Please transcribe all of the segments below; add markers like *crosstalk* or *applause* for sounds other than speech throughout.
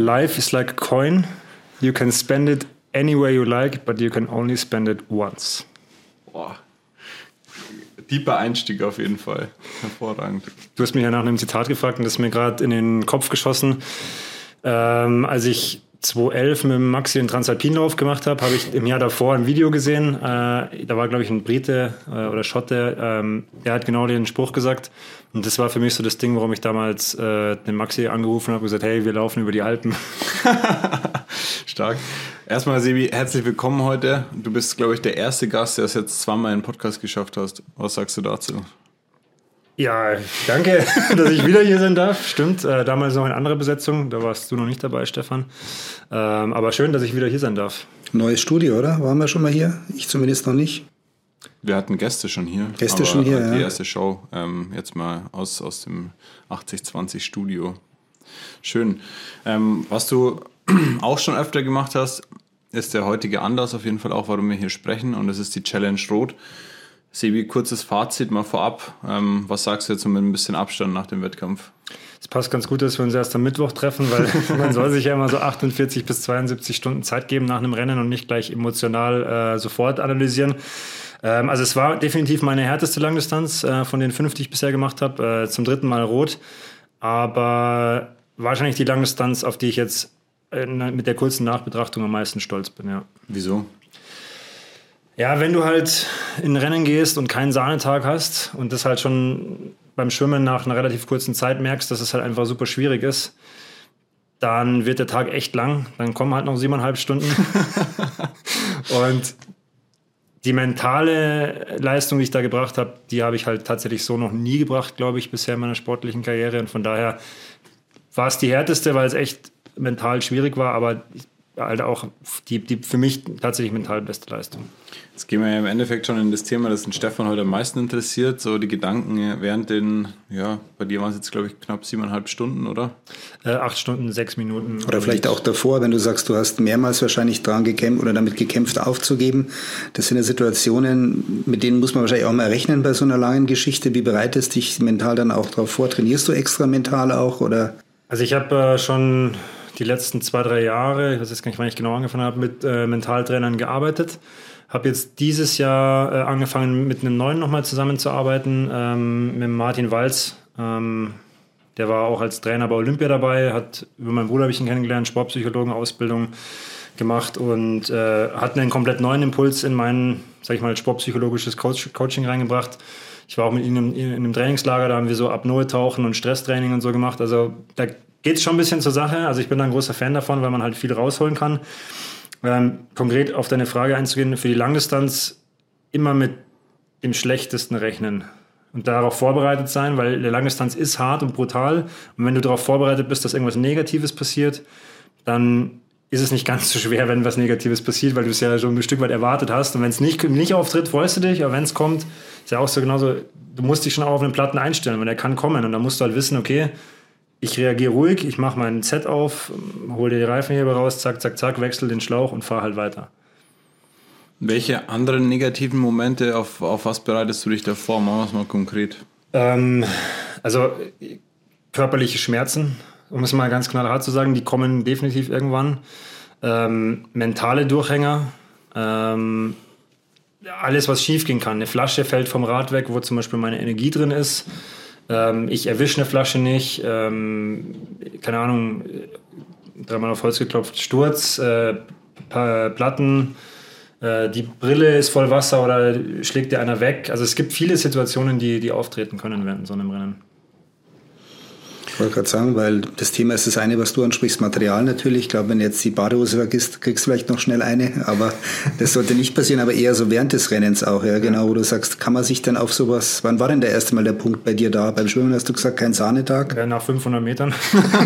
Life is like a coin. You can spend it anywhere you like, but you can only spend it once. Boah. Deeper Einstieg auf jeden Fall. Hervorragend. Du hast mich ja nach einem Zitat gefragt und das ist mir gerade in den Kopf geschossen. Ähm, als ich 2011 mit Maxi den Transalpinlauf gemacht habe, habe ich im Jahr davor ein Video gesehen. Äh, da war, glaube ich, ein Brite äh, oder Schotte, ähm, der hat genau den Spruch gesagt. Und das war für mich so das Ding, warum ich damals äh, den Maxi angerufen habe und gesagt, hey, wir laufen über die Alpen. *laughs* Stark. Erstmal, Sebi, herzlich willkommen heute. Du bist, glaube ich, der erste Gast, der es jetzt zweimal in den Podcast geschafft hast. Was sagst du dazu? Ja, danke, *laughs* dass ich wieder hier sein darf. Stimmt, äh, damals noch eine andere Besetzung, da warst du noch nicht dabei, Stefan. Ähm, aber schön, dass ich wieder hier sein darf. Neues Studio, oder? Waren wir schon mal hier? Ich zumindest noch nicht. Wir hatten Gäste schon hier. Gäste schon hier, Die ja. erste Show ähm, jetzt mal aus, aus dem 8020 Studio. Schön. Ähm, was du *clears throat* auch schon öfter gemacht hast, ist der heutige Anlass auf jeden Fall auch, warum wir hier sprechen. Und das ist die Challenge Rot. Sebi, kurzes Fazit mal vorab. Ähm, was sagst du jetzt mit ein bisschen Abstand nach dem Wettkampf? Es passt ganz gut, dass wir uns erst am Mittwoch treffen, weil *laughs* man soll sich ja immer so 48 bis 72 Stunden Zeit geben nach einem Rennen und nicht gleich emotional äh, sofort analysieren. Ähm, also es war definitiv meine härteste Langdistanz äh, von den fünf, die ich bisher gemacht habe. Äh, zum dritten Mal rot. Aber wahrscheinlich die Langdistanz, auf die ich jetzt äh, mit der kurzen Nachbetrachtung am meisten stolz bin, ja. Wieso? Ja, wenn du halt in Rennen gehst und keinen Sahnetag hast und das halt schon beim Schwimmen nach einer relativ kurzen Zeit merkst, dass es halt einfach super schwierig ist, dann wird der Tag echt lang. Dann kommen halt noch siebeneinhalb Stunden. *laughs* und die mentale Leistung, die ich da gebracht habe, die habe ich halt tatsächlich so noch nie gebracht, glaube ich, bisher in meiner sportlichen Karriere. Und von daher war es die härteste, weil es echt mental schwierig war, aber halt auch die, die für mich tatsächlich mental beste Leistung. Jetzt gehen wir ja im Endeffekt schon in das Thema, das den Stefan heute am meisten interessiert. So die Gedanken während den, ja, bei dir waren es jetzt, glaube ich, knapp siebeneinhalb Stunden, oder? Äh, acht Stunden, sechs Minuten. Oder vielleicht auch davor, wenn du sagst, du hast mehrmals wahrscheinlich dran gekämpft oder damit gekämpft aufzugeben. Das sind ja Situationen, mit denen muss man wahrscheinlich auch mal rechnen bei so einer langen Geschichte. Wie bereitest du dich mental dann auch darauf vor? Trainierst du extra mental auch oder? Also ich habe äh, schon die letzten zwei, drei Jahre, ich weiß jetzt gar nicht, wann ich genau angefangen habe, mit äh, Mentaltrainern gearbeitet. Habe jetzt dieses Jahr äh, angefangen, mit einem neuen nochmal zusammenzuarbeiten, ähm, mit Martin Walz. Ähm, der war auch als Trainer bei Olympia dabei, hat über meinen Bruder habe ich ihn kennengelernt, Sportpsychologen-Ausbildung gemacht und äh, hat einen komplett neuen Impuls in mein, sag ich mal, sportpsychologisches Coach Coaching reingebracht. Ich war auch mit ihm in, in einem Trainingslager, da haben wir so Apnoe-Tauchen und Stresstraining und so gemacht. Also da geht es schon ein bisschen zur Sache. Also ich bin da ein großer Fan davon, weil man halt viel rausholen kann. Ähm, konkret auf deine Frage einzugehen, für die Langdistanz immer mit dem Schlechtesten rechnen und darauf vorbereitet sein, weil der Langdistanz ist hart und brutal. Und wenn du darauf vorbereitet bist, dass irgendwas Negatives passiert, dann ist es nicht ganz so schwer, wenn was Negatives passiert, weil du es ja schon ein Stück weit erwartet hast. Und wenn es nicht, nicht auftritt, freust du dich, aber wenn es kommt, ist ja auch so genauso, du musst dich schon auf einen Platten einstellen, weil der kann kommen. Und dann musst du halt wissen, okay, ich reagiere ruhig, ich mache mein Set auf, hole die Reifenheber raus, zack, zack, zack, wechsle den Schlauch und fahre halt weiter. Welche anderen negativen Momente, auf, auf was bereitest du dich da vor? Machen wir es mal konkret. Ähm, also körperliche Schmerzen, um es mal ganz knallhart zu sagen, die kommen definitiv irgendwann. Ähm, mentale Durchhänger, ähm, alles, was schief gehen kann. Eine Flasche fällt vom Rad weg, wo zum Beispiel meine Energie drin ist. Ähm, ich erwische eine Flasche nicht. Ähm, keine Ahnung, dreimal auf Holz geklopft, Sturz, äh, Platten, äh, die Brille ist voll Wasser oder schlägt dir einer weg. Also es gibt viele Situationen, die, die auftreten können während so einem Rennen. Ich wollte gerade sagen, weil das Thema ist das eine, was du ansprichst, Material natürlich. Ich glaube, wenn du jetzt die Badehose vergisst, kriegst du vielleicht noch schnell eine, aber das sollte nicht passieren, aber eher so während des Rennens auch, ja, genau, wo du sagst, kann man sich dann auf sowas, wann war denn der erste Mal der Punkt bei dir da? Beim Schwimmen hast du gesagt, kein Sahnetag? Ja, nach 500 Metern.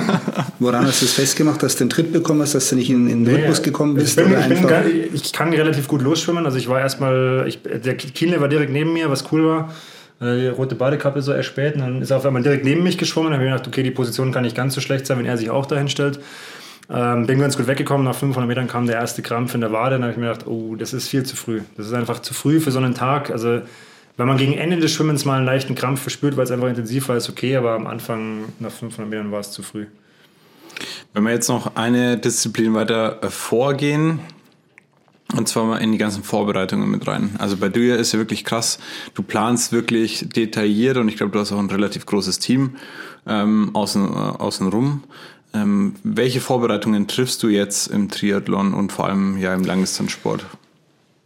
*laughs* Woran hast du es festgemacht, dass du den Tritt bekommen hast, dass du nicht in, in den Rhythmus gekommen bist? Ich, bin, oder ich, bin, gar- ich kann relativ gut losschwimmen, also ich war erstmal, ich, der Kienle war direkt neben mir, was cool war. Die rote Badekappe so erspäht und dann ist er auf einmal direkt neben mich geschwommen. Dann habe ich mir gedacht, okay, die Position kann nicht ganz so schlecht sein, wenn er sich auch dahin stellt. Ähm, bin ganz gut weggekommen. Nach 500 Metern kam der erste Krampf in der Wade. Dann habe ich mir gedacht, oh, das ist viel zu früh. Das ist einfach zu früh für so einen Tag. Also, wenn man gegen Ende des Schwimmens mal einen leichten Krampf verspürt, weil es einfach intensiv war, ist okay. Aber am Anfang, nach 500 Metern, war es zu früh. Wenn wir jetzt noch eine Disziplin weiter äh, vorgehen, und zwar mal in die ganzen Vorbereitungen mit rein. Also bei dir ist ja wirklich krass. Du planst wirklich detailliert und ich glaube, du hast auch ein relativ großes Team ähm, außen, äh, außenrum. Ähm, welche Vorbereitungen triffst du jetzt im Triathlon und vor allem ja im Langdistanzsport?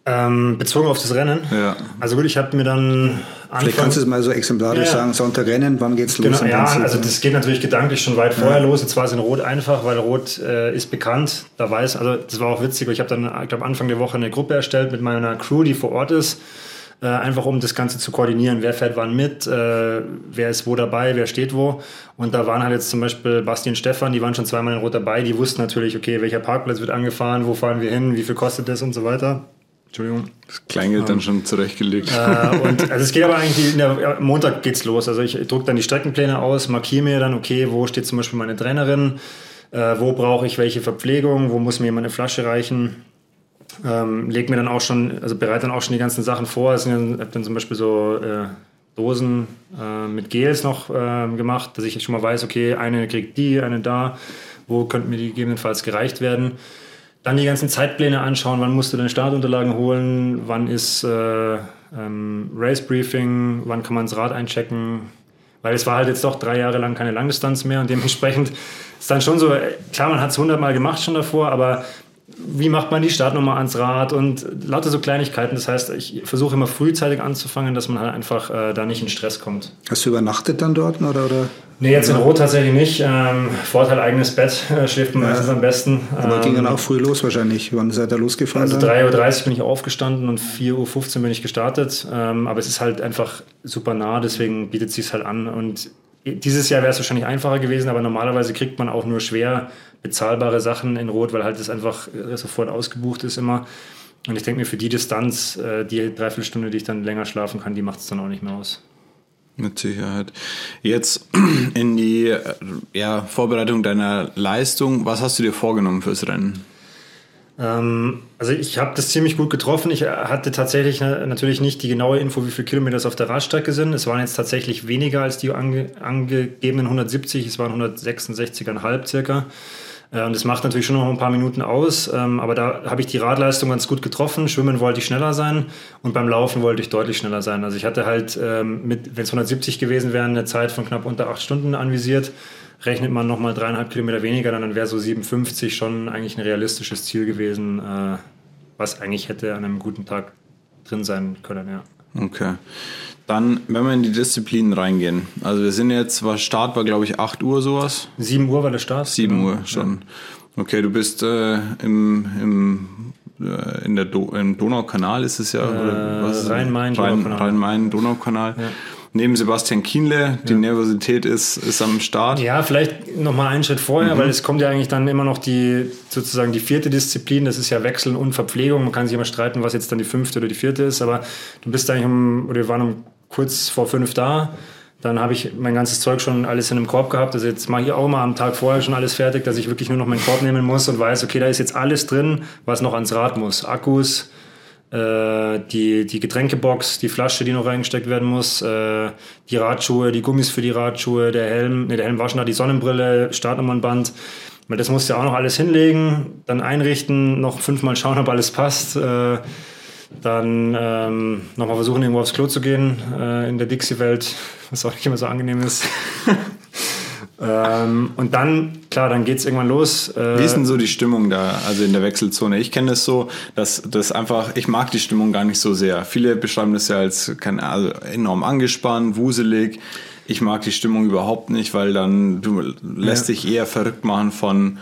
Ähm, bezogen auf das Rennen? Ja. Also gut, ich habe mir dann. Vielleicht kannst du es mal so exemplarisch ja. sagen: Sonntag Rennen, wann geht's los? Genau, ja, also das geht natürlich gedanklich schon weit vorher ja. los. Jetzt war es in Rot einfach, weil Rot äh, ist bekannt. Da weiß, also das war auch witzig. Ich habe dann, ich glaube, Anfang der Woche eine Gruppe erstellt mit meiner Crew, die vor Ort ist. Äh, einfach um das Ganze zu koordinieren. Wer fährt wann mit, äh, wer ist wo dabei, wer steht wo. Und da waren halt jetzt zum Beispiel Basti und Stefan, die waren schon zweimal in Rot dabei. Die wussten natürlich, okay, welcher Parkplatz wird angefahren, wo fahren wir hin, wie viel kostet das und so weiter. Entschuldigung. Das Kleingeld ähm, dann schon zurechtgelegt. Äh, und, *laughs* also es geht aber eigentlich, der, Montag geht's los. Also ich drucke dann die Streckenpläne aus, markiere mir dann, okay, wo steht zum Beispiel meine Trainerin, äh, wo brauche ich welche Verpflegung, wo muss mir jemand eine Flasche reichen. Ähm, leg mir dann auch schon, also bereite dann auch schon die ganzen Sachen vor. Ich habe dann zum Beispiel so äh, Dosen äh, mit Gels noch äh, gemacht, dass ich schon mal weiß, okay, eine kriegt die, eine da, wo könnte mir die gegebenenfalls gereicht werden. Dann die ganzen Zeitpläne anschauen, wann musst du deine Startunterlagen holen, wann ist äh, ähm, Race Briefing, wann kann man das Rad einchecken. Weil es war halt jetzt doch drei Jahre lang keine Langdistanz mehr und dementsprechend ist dann schon so, klar, man hat es hundertmal gemacht schon davor, aber wie macht man die Startnummer ans Rad und lauter so Kleinigkeiten. Das heißt, ich versuche immer frühzeitig anzufangen, dass man halt einfach äh, da nicht in Stress kommt. Hast du übernachtet dann dort oder? oder? Nee, jetzt in Rot tatsächlich nicht. Ähm, Vorteil eigenes Bett, äh, schläft man ja. meistens am besten. Aber ähm, ging dann auch früh los wahrscheinlich. Wann seid ihr losgefahren? Also 3.30 Uhr bin ich aufgestanden und 4.15 Uhr bin ich gestartet. Ähm, aber es ist halt einfach super nah, deswegen bietet es sich halt an. Und dieses Jahr wäre es wahrscheinlich einfacher gewesen, aber normalerweise kriegt man auch nur schwer bezahlbare Sachen in Rot, weil halt das einfach äh, sofort ausgebucht ist immer. Und ich denke mir, für die Distanz, äh, die Dreiviertelstunde, die ich dann länger schlafen kann, die macht es dann auch nicht mehr aus. Mit Sicherheit. Jetzt *clears throat* in die äh, ja, Vorbereitung deiner Leistung. Was hast du dir vorgenommen fürs Rennen? Ähm, also ich habe das ziemlich gut getroffen. Ich hatte tatsächlich natürlich nicht die genaue Info, wie viele Kilometer es auf der Radstrecke sind. Es waren jetzt tatsächlich weniger als die ange angegebenen 170. Es waren 166,5 circa. Äh, und das macht natürlich schon noch ein paar Minuten aus, ähm, aber da habe ich die Radleistung ganz gut getroffen. Schwimmen wollte ich schneller sein und beim Laufen wollte ich deutlich schneller sein. Also ich hatte halt, wenn es 170 gewesen wären, eine Zeit von knapp unter acht Stunden anvisiert. Rechnet man nochmal dreieinhalb Kilometer weniger, dann wäre so 57 schon eigentlich ein realistisches Ziel gewesen, äh, was eigentlich hätte an einem guten Tag drin sein können, ja. Okay. Dann, wenn wir in die Disziplinen reingehen. Also wir sind jetzt, was Start war, glaube ich, 8 Uhr sowas. 7 Uhr war der Start. 7 genau. Uhr schon. Ja. Okay, du bist äh, im, im, äh, in der Do im Donaukanal ist es ja. Äh, Rhein-Main-Donaukanal. Rhein-Main-Donaukanal. Ja neben Sebastian Kienle. Die ja. Nervosität ist, ist am Start. Ja, vielleicht nochmal einen Schritt vorher, mhm. weil es kommt ja eigentlich dann immer noch die sozusagen die vierte Disziplin. Das ist ja Wechseln und Verpflegung. Man kann sich immer streiten, was jetzt dann die fünfte oder die vierte ist. Aber du bist eigentlich um, oder wir waren um kurz vor fünf da. Dann habe ich mein ganzes Zeug schon alles in einem Korb gehabt. Also jetzt mache ich auch mal am Tag vorher schon alles fertig, dass ich wirklich nur noch meinen Korb nehmen muss und weiß, okay, da ist jetzt alles drin, was noch ans Rad muss. Akkus, die, die Getränkebox, die Flasche, die noch reingesteckt werden muss, äh, die Radschuhe, die Gummis für die Radschuhe, der Helm, ne, der Helm war schon da, die Sonnenbrille, Startnummernband. Weil das musst du ja auch noch alles hinlegen, dann einrichten, noch fünfmal schauen, ob alles passt. Äh, dann ähm, nochmal versuchen, irgendwo aufs Klo zu gehen äh, in der Dixie-Welt, was auch nicht immer so angenehm ist. *laughs* ähm, und dann, klar, dann geht es irgendwann los. Äh, Wie ist denn so die Stimmung da, also in der Wechselzone? Ich kenne es das so, dass das einfach, ich mag die Stimmung gar nicht so sehr. Viele beschreiben das ja als keine, also enorm angespannt, wuselig. Ich mag die Stimmung überhaupt nicht, weil dann du lässt ja. dich eher verrückt machen von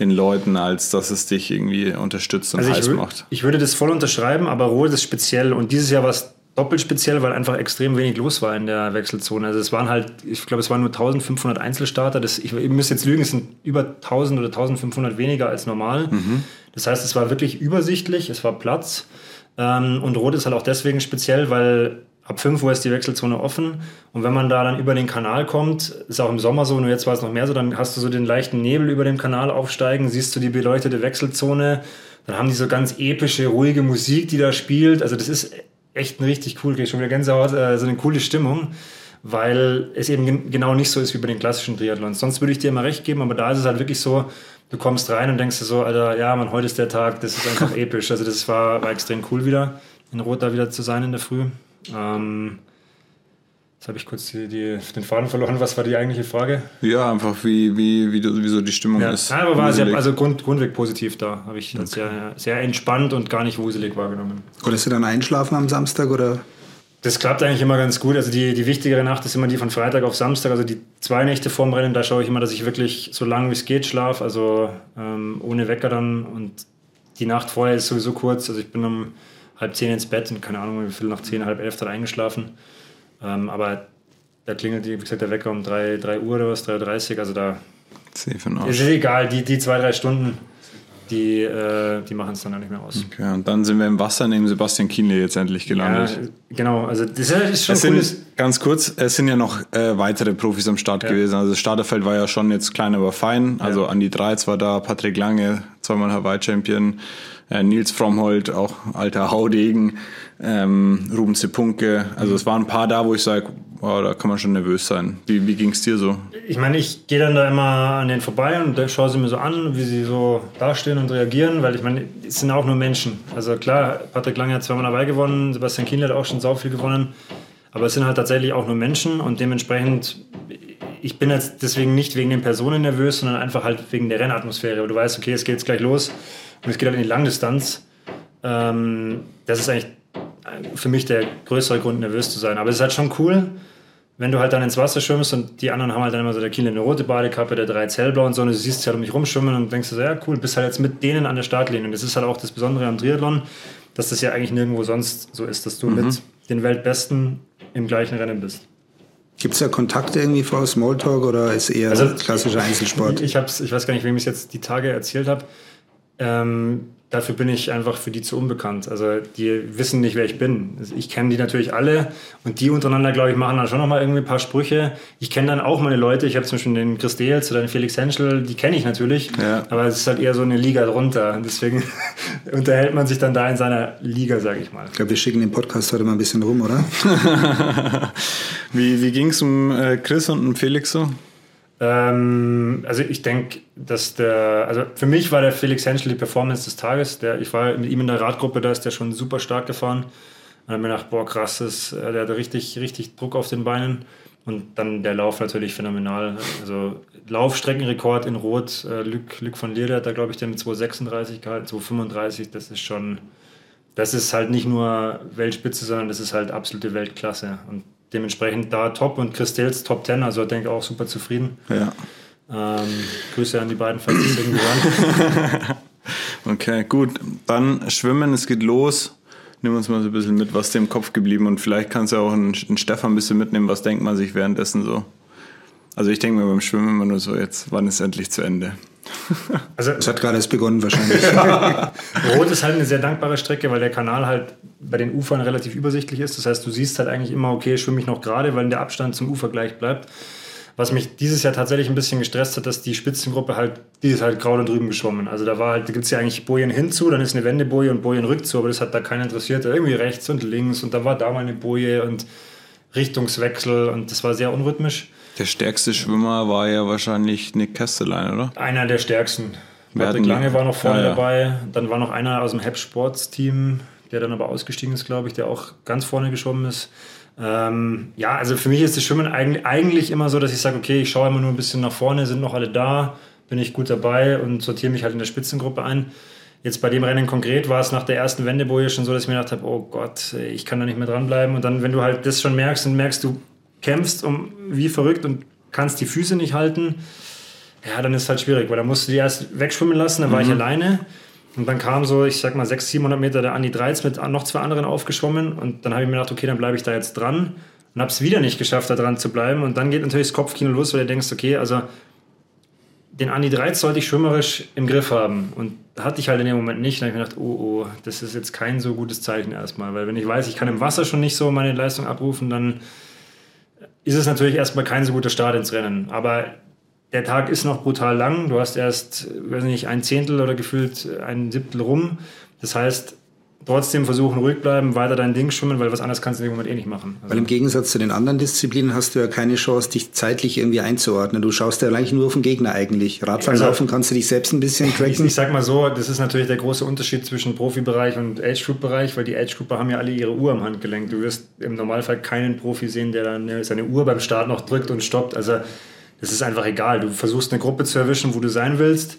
den Leuten, als dass es dich irgendwie unterstützt und also heiß macht. Ich würde das voll unterschreiben, aber Rot ist speziell und dieses Jahr war es doppelt speziell, weil einfach extrem wenig los war in der Wechselzone. Also es waren halt, ich glaube, es waren nur 1500 Einzelstarter. Das, ich, ich muss jetzt lügen, es sind über 1000 oder 1500 weniger als normal. Mhm. Das heißt, es war wirklich übersichtlich, es war Platz. Ähm, und Rot ist halt auch deswegen speziell, weil Ab 5 Uhr ist die Wechselzone offen und wenn man da dann über den Kanal kommt, ist auch im Sommer so, nur jetzt war es noch mehr so, dann hast du so den leichten Nebel über dem Kanal aufsteigen, siehst du die beleuchtete Wechselzone, dann haben die so ganz epische, ruhige Musik, die da spielt. Also das ist echt ein richtig cool, schon wieder Gänsehaut, äh, so eine coole Stimmung. weil es eben genau nicht so ist wie bei den klassischen Triathlons. Sonst würde ich dir immer recht geben, aber da ist es halt wirklich so, du kommst rein und denkst dir so, Alter, ja, man, heute ist der Tag, das ist einfach *laughs* episch. Also das war, war extrem cool wieder, in Rot da wieder zu sein in der Früh. Ähm, Jetzt habe ich kurz die, die, den Faden verloren. Was war die eigentliche Frage? Ja, einfach wie, wie, wie, wie so die Stimmung ja. ist. Ja, aber war sehr, also Grund, grundweg positiv da. Habe ich okay. sehr, sehr entspannt und gar nicht wuselig wahrgenommen. Konntest du dann einschlafen am Samstag oder? Das klappt eigentlich immer ganz gut. Also die, die wichtigere Nacht ist immer die von Freitag auf Samstag. Also die zwei Nächte vorm Rennen, da schaue ich immer, dass ich wirklich so lange wie es geht schlafe. Also ähm, ohne Wecker dann. Und die Nacht vorher ist sowieso kurz. Also ich bin um halb zehn ins Bett und keine Ahnung, wie viel nach zehn, halb elf dann eingeschlafen. Ähm, aber da klingelt, wie gesagt, der Wecker um 3, 3 Uhr oder was, 3.30 Uhr. Also da ist es egal, die, die zwei, drei Stunden, die, äh, die machen es dann auch nicht mehr aus. Okay, und dann sind wir im Wasser neben Sebastian Kienle jetzt endlich gelandet. Ja, genau, also das ist schon es. Sind, ganz kurz, es sind ja noch äh, weitere Profis am Start ja. gewesen. Also das Starterfeld war ja schon jetzt klein, aber fein. Also ja. Andi Dreiz war da, Patrick Lange, zweimal Hawaii-Champion, äh, Nils Frommholt, auch alter Haudegen, ähm, Ruben Sepunke. Also es waren ein paar da, wo ich sage, oh, da kann man schon nervös sein. Wie, wie ging es dir so? Ich meine, ich gehe dann da immer an denen vorbei und schaue sie mir so an, wie sie so dastehen und reagieren, weil ich meine, es sind auch nur Menschen. Also klar, Patrick Lange hat zweimal dabei gewonnen, Sebastian Kienle hat auch schon sau viel gewonnen, aber es sind halt tatsächlich auch nur Menschen und dementsprechend ich bin jetzt deswegen nicht wegen den Personen nervös, sondern einfach halt wegen der Rennatmosphäre. Du weißt, okay, es geht jetzt gleich los und es geht halt in die Langdistanz. Ähm, das ist eigentlich für mich der größere Grund, nervös zu sein. Aber es ist halt schon cool, wenn du halt dann ins Wasser schwimmst und die anderen haben halt dann immer so der Kiel eine rote Badekappe, der drei hellblau und so und du siehst halt um mich rumschwimmen und denkst so, ja cool, bist halt jetzt mit denen an der Startlinie. Und das ist halt auch das Besondere am Triathlon, dass das ja eigentlich nirgendwo sonst so ist, dass du mhm. mit den Weltbesten im gleichen Rennen bist. Gibt es da Kontakte irgendwie vor Smalltalk oder ist eher also, klassischer Einzelsport? Ich, ich, hab's, ich weiß gar nicht, wem ich es jetzt die Tage erzählt habe. Ähm, dafür bin ich einfach für die zu unbekannt. Also die wissen nicht, wer ich bin. Also ich kenne die natürlich alle und die untereinander, glaube ich, machen dann schon nochmal irgendwie ein paar Sprüche. Ich kenne dann auch meine Leute. Ich habe zum Beispiel den Chris Deels oder den Felix Henschel, die kenne ich natürlich, ja. aber es ist halt eher so eine Liga drunter. Deswegen *laughs* unterhält man sich dann da in seiner Liga, sage ich mal. Ich glaube, wir schicken den Podcast heute mal ein bisschen rum, oder? *laughs* wie wie ging es um äh, Chris und um Felix so? Ähm, also ich denke, dass der, also für mich war der Felix Henschel die Performance des Tages. Der, ich war mit ihm in der Radgruppe, da ist der schon super stark gefahren. Und habe mir gedacht, boah, krass, das, äh, der hat richtig, richtig Druck auf den Beinen. Und dann der Lauf natürlich phänomenal. Also Laufstreckenrekord in Rot. Äh, Luc, Luc von Lier, der hat da, glaube ich, den mit 236 gehalten, 235. Das ist schon, das ist halt nicht nur Weltspitze, sondern das ist halt absolute Weltklasse. Und dementsprechend da top und Christels Top 10, also ich denke auch super zufrieden. Ja. Ähm, Grüße an die beiden, falls es irgendwie hören. *laughs* okay, gut. Dann schwimmen, es geht los. Nimm uns mal so ein bisschen mit, was dir im Kopf geblieben und vielleicht kannst du auch einen, einen Stefan ein bisschen mitnehmen, was denkt man sich währenddessen so. Also ich denke mir beim Schwimmen immer nur so, jetzt, wann ist endlich zu Ende? *laughs* Also, es hat gerade erst begonnen wahrscheinlich. *laughs* Rot ist halt eine sehr dankbare Strecke, weil der Kanal halt bei den Ufern relativ übersichtlich ist. Das heißt, du siehst halt eigentlich immer, okay, schwimme ich noch gerade, weil der Abstand zum Ufer gleich bleibt. Was mich dieses Jahr tatsächlich ein bisschen gestresst hat, dass die Spitzengruppe halt, die ist halt grau da drüben geschwommen. Also da war halt, da gibt es ja eigentlich Bojen hinzu, dann ist eine Wendeboje und Bojen rückzu, aber das hat da keiner interessiert. Irgendwie rechts und links und da war da mal eine Boje und Richtungswechsel und das war sehr unrhythmisch. Der stärkste Schwimmer war ja wahrscheinlich Nick Kestelein, oder? Einer der stärksten. Patrick Lange war noch vorne ja, ja. dabei. Dann war noch einer aus dem Hep Sports Team, der dann aber ausgestiegen ist, glaube ich, der auch ganz vorne geschwommen ist. Ähm, ja, also für mich ist das Schwimmen eigentlich immer so, dass ich sage, okay, ich schaue immer nur ein bisschen nach vorne, sind noch alle da, bin ich gut dabei und sortiere mich halt in der Spitzengruppe ein. Jetzt bei dem Rennen konkret war es nach der ersten Wendeboje schon so, dass ich mir gedacht habe, oh Gott, ich kann da nicht mehr dranbleiben. Und dann, wenn du halt das schon merkst und merkst, du kämpfst um wie verrückt und kannst die Füße nicht halten, ja, dann ist es halt schwierig, weil da musst du die erst wegschwimmen lassen, dann war mhm. ich alleine. Und dann kam so, ich sag mal, 600, 700 Meter der Andi Dreiz mit noch zwei anderen aufgeschwommen. Und dann habe ich mir gedacht, okay, dann bleibe ich da jetzt dran. Und habe es wieder nicht geschafft, da dran zu bleiben. Und dann geht natürlich das Kopfkino los, weil du denkst, okay, also den Andi Dreiz sollte ich schwimmerisch im Griff haben. Und hatte ich halt in dem Moment nicht. Dann habe ich mir gedacht, oh, oh, das ist jetzt kein so gutes Zeichen erstmal. Weil wenn ich weiß, ich kann im Wasser schon nicht so meine Leistung abrufen, dann ist es natürlich erstmal kein so guter Start ins Rennen. Aber der Tag ist noch brutal lang. Du hast erst, weiß nicht, ein Zehntel oder gefühlt ein Siebtel rum. Das heißt, trotzdem versuchen, ruhig bleiben, weiter dein Ding schwimmen, weil was anderes kannst du in dem Moment eh nicht machen. Also weil im Gegensatz zu den anderen Disziplinen hast du ja keine Chance, dich zeitlich irgendwie einzuordnen. Du schaust ja eigentlich nur auf den Gegner eigentlich. Radfahren also, laufen kannst du dich selbst ein bisschen tracken. Ich, ich sag mal so, das ist natürlich der große Unterschied zwischen Profibereich und Age-Group-Bereich, weil die Age-Grouper haben ja alle ihre Uhr am Handgelenk. Du wirst im Normalfall keinen Profi sehen, der dann seine Uhr beim Start noch drückt und stoppt. Also es ist einfach egal. Du versuchst eine Gruppe zu erwischen, wo du sein willst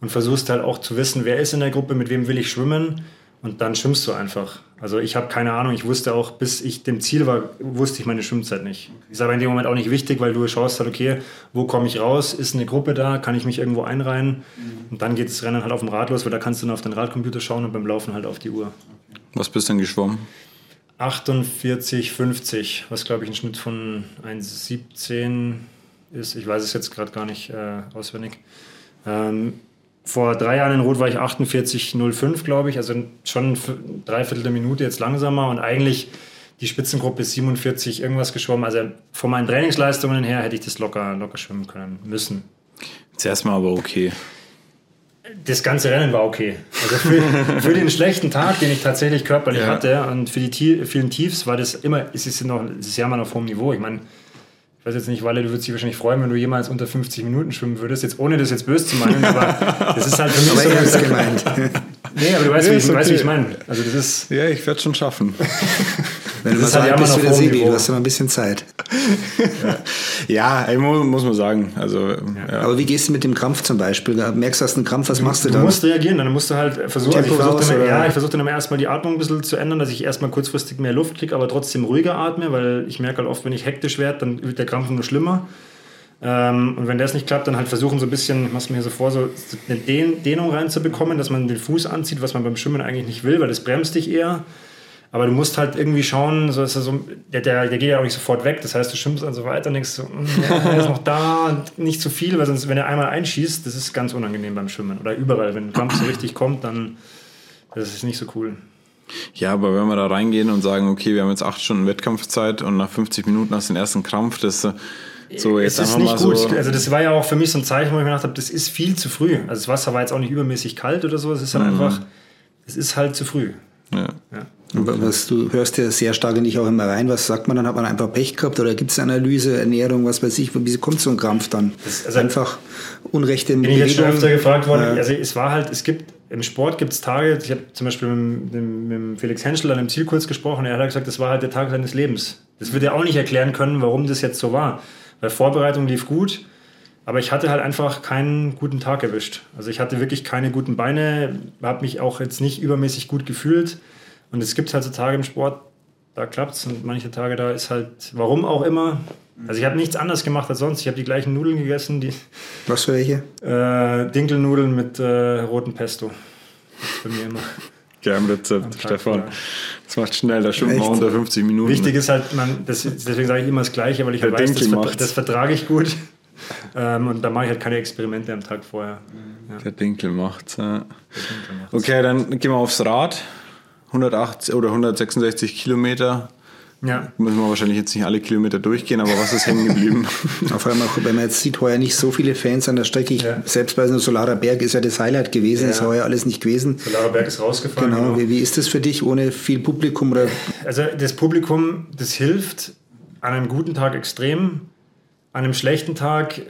und versuchst halt auch zu wissen, wer ist in der Gruppe, mit wem will ich schwimmen und dann schwimmst du einfach. Also ich habe keine Ahnung, ich wusste auch, bis ich dem Ziel war, wusste ich meine Schwimmzeit nicht. Ist aber in dem Moment auch nicht wichtig, weil du schaust halt, okay, wo komme ich raus, ist eine Gruppe da, kann ich mich irgendwo einreihen mhm. und dann geht das Rennen halt auf dem Rad los, weil da kannst du nur auf den Radcomputer schauen und beim Laufen halt auf die Uhr. Was bist du denn geschwommen? 48,50, was glaube ich ein Schnitt von 1,17 ist. Ich weiß es jetzt gerade gar nicht äh, auswendig. Ähm, vor drei Jahren in Rot war ich 48,05, glaube ich, also schon dreiviertel der Minute jetzt langsamer und eigentlich die Spitzengruppe ist 47 irgendwas geschwommen. Also von meinen Trainingsleistungen her hätte ich das locker, locker schwimmen können müssen. Zuerst mal aber okay. Das ganze Rennen war okay. Also für, *laughs* für den schlechten Tag, den ich tatsächlich körperlich ja. hatte und für die vielen Tiefs war das immer, es ist, noch, es ist ja mal auf hohem Niveau. Ich meine, ich weiß jetzt nicht, Walle, du würdest dich wahrscheinlich freuen, wenn du jemals unter 50 Minuten schwimmen würdest. Jetzt ohne das jetzt böse zu meinen, aber *laughs* das ist halt für mich aber so. gemeint. nee, aber du weißt, nee, wie, ich, okay. weißt, wie ich meine. Also das ist. Ja, ich werde es schon schaffen. *laughs* Wenn du mal so alt bist wie der Sebi, du hast ja mal ein bisschen Zeit. *laughs* ja, ja muss man sagen. Also, ja. Aber wie gehst du mit dem Krampf zum Beispiel? Da merkst du, hast einen Krampf, was machst du, dann? Du musst reagieren, dann musst du halt versuchen. Also ich versuche dann, ja, ich versuche dann erstmal die Atmung ein bisschen zu ändern, dass ich erstmal kurzfristig mehr Luft kriege, aber trotzdem ruhiger atme, weil ich merke halt oft, wenn ich hektisch werde, dann wird der Krampf nur schlimmer. Ähm, und wenn das nicht klappt, dann halt versuchen so ein bisschen, ich mach's mir hier so vor, so eine Dehnung reinzubekommen, dass man den Fuß anzieht, was man beim Schwimmen eigentlich nicht will, weil das bremst dich eher. Aber du musst halt irgendwie schauen, so ist er so, der, der, der geht ja auch nicht sofort weg. Das heißt, du schwimmst dann so weiter und denkst so, hm, ja, er ist noch da, nicht zu viel, weil sonst, wenn er einmal einschießt, das ist ganz unangenehm beim Schwimmen. Oder überall, wenn ein Kampf so richtig kommt, dann das ist nicht so cool. Ja, aber wenn wir da reingehen und sagen, okay, wir haben jetzt acht Stunden Wettkampfzeit und nach 50 Minuten hast du den ersten Krampf, das so jetzt es ist nicht gut. So also das war ja auch für mich so ein Zeichen, wo ich mir gedacht habe, das ist viel zu früh. Also das Wasser war jetzt auch nicht übermäßig kalt oder so. Es ist halt mhm. einfach, es ist halt zu früh. Ja. ja. Was, du hörst ja sehr stark in dich auch immer rein. Was sagt man dann? Hat man einfach Pech gehabt oder gibt es Analyse, Ernährung, was weiß ich? Wie kommt so ein Krampf dann? Das, also einfach unrechte Bin Bewegung. ich jetzt schon öfter gefragt worden. Ja. Also es war halt, es gibt, im Sport gibt es Tage, ich habe zum Beispiel mit, mit, Felix Henschel an einem Ziel kurz gesprochen, er hat gesagt, das war halt der Tag seines Lebens. Das würde er auch nicht erklären können, warum das jetzt so war. Weil Vorbereitung lief gut, aber ich hatte halt einfach keinen guten Tag erwischt. Also ich hatte wirklich keine guten Beine, habe mich auch jetzt nicht übermäßig gut gefühlt und es gibt halt so Tage im Sport, da klappt es und manche Tage da ist halt, warum auch immer. Also ich habe nichts anderes gemacht als sonst. Ich habe die gleichen Nudeln gegessen. Die, Was für welche? Äh, Dinkelnudeln mit äh, rotem Pesto. Bei mir immer. Geheimrezept, Stefan. Das macht schnell, da schwimmt man unter 50 Minuten. Wichtig ist halt, man, das, deswegen sage ich immer das Gleiche, weil ich halt weiß, das, das, vertrage ich gut. Ähm, und da mache ich halt keine Experimente am Tag vorher. Ja. Der Dinkel macht's. Ja. Okay, dann gehen wir aufs Rad. 180 oder 166 Kilometer. Ja. Müssen wir wahrscheinlich jetzt nicht alle Kilometer durchgehen, aber was ist hängen geblieben? *laughs* Allem auch, wenn man jetzt sieht, heuer nicht so viele Fans an der Strecke. Ich, ja. Selbst bei Solarer Berg ist ja das Highlight gewesen, ja. ist heuer alles nicht gewesen. Solarer Berg ist rausgefallen. Genau. genau. Wie, wie, ist das für dich ohne viel Publikum? Oder? Also das Publikum, das hilft an einem guten Tag extrem. An einem schlechten Tag,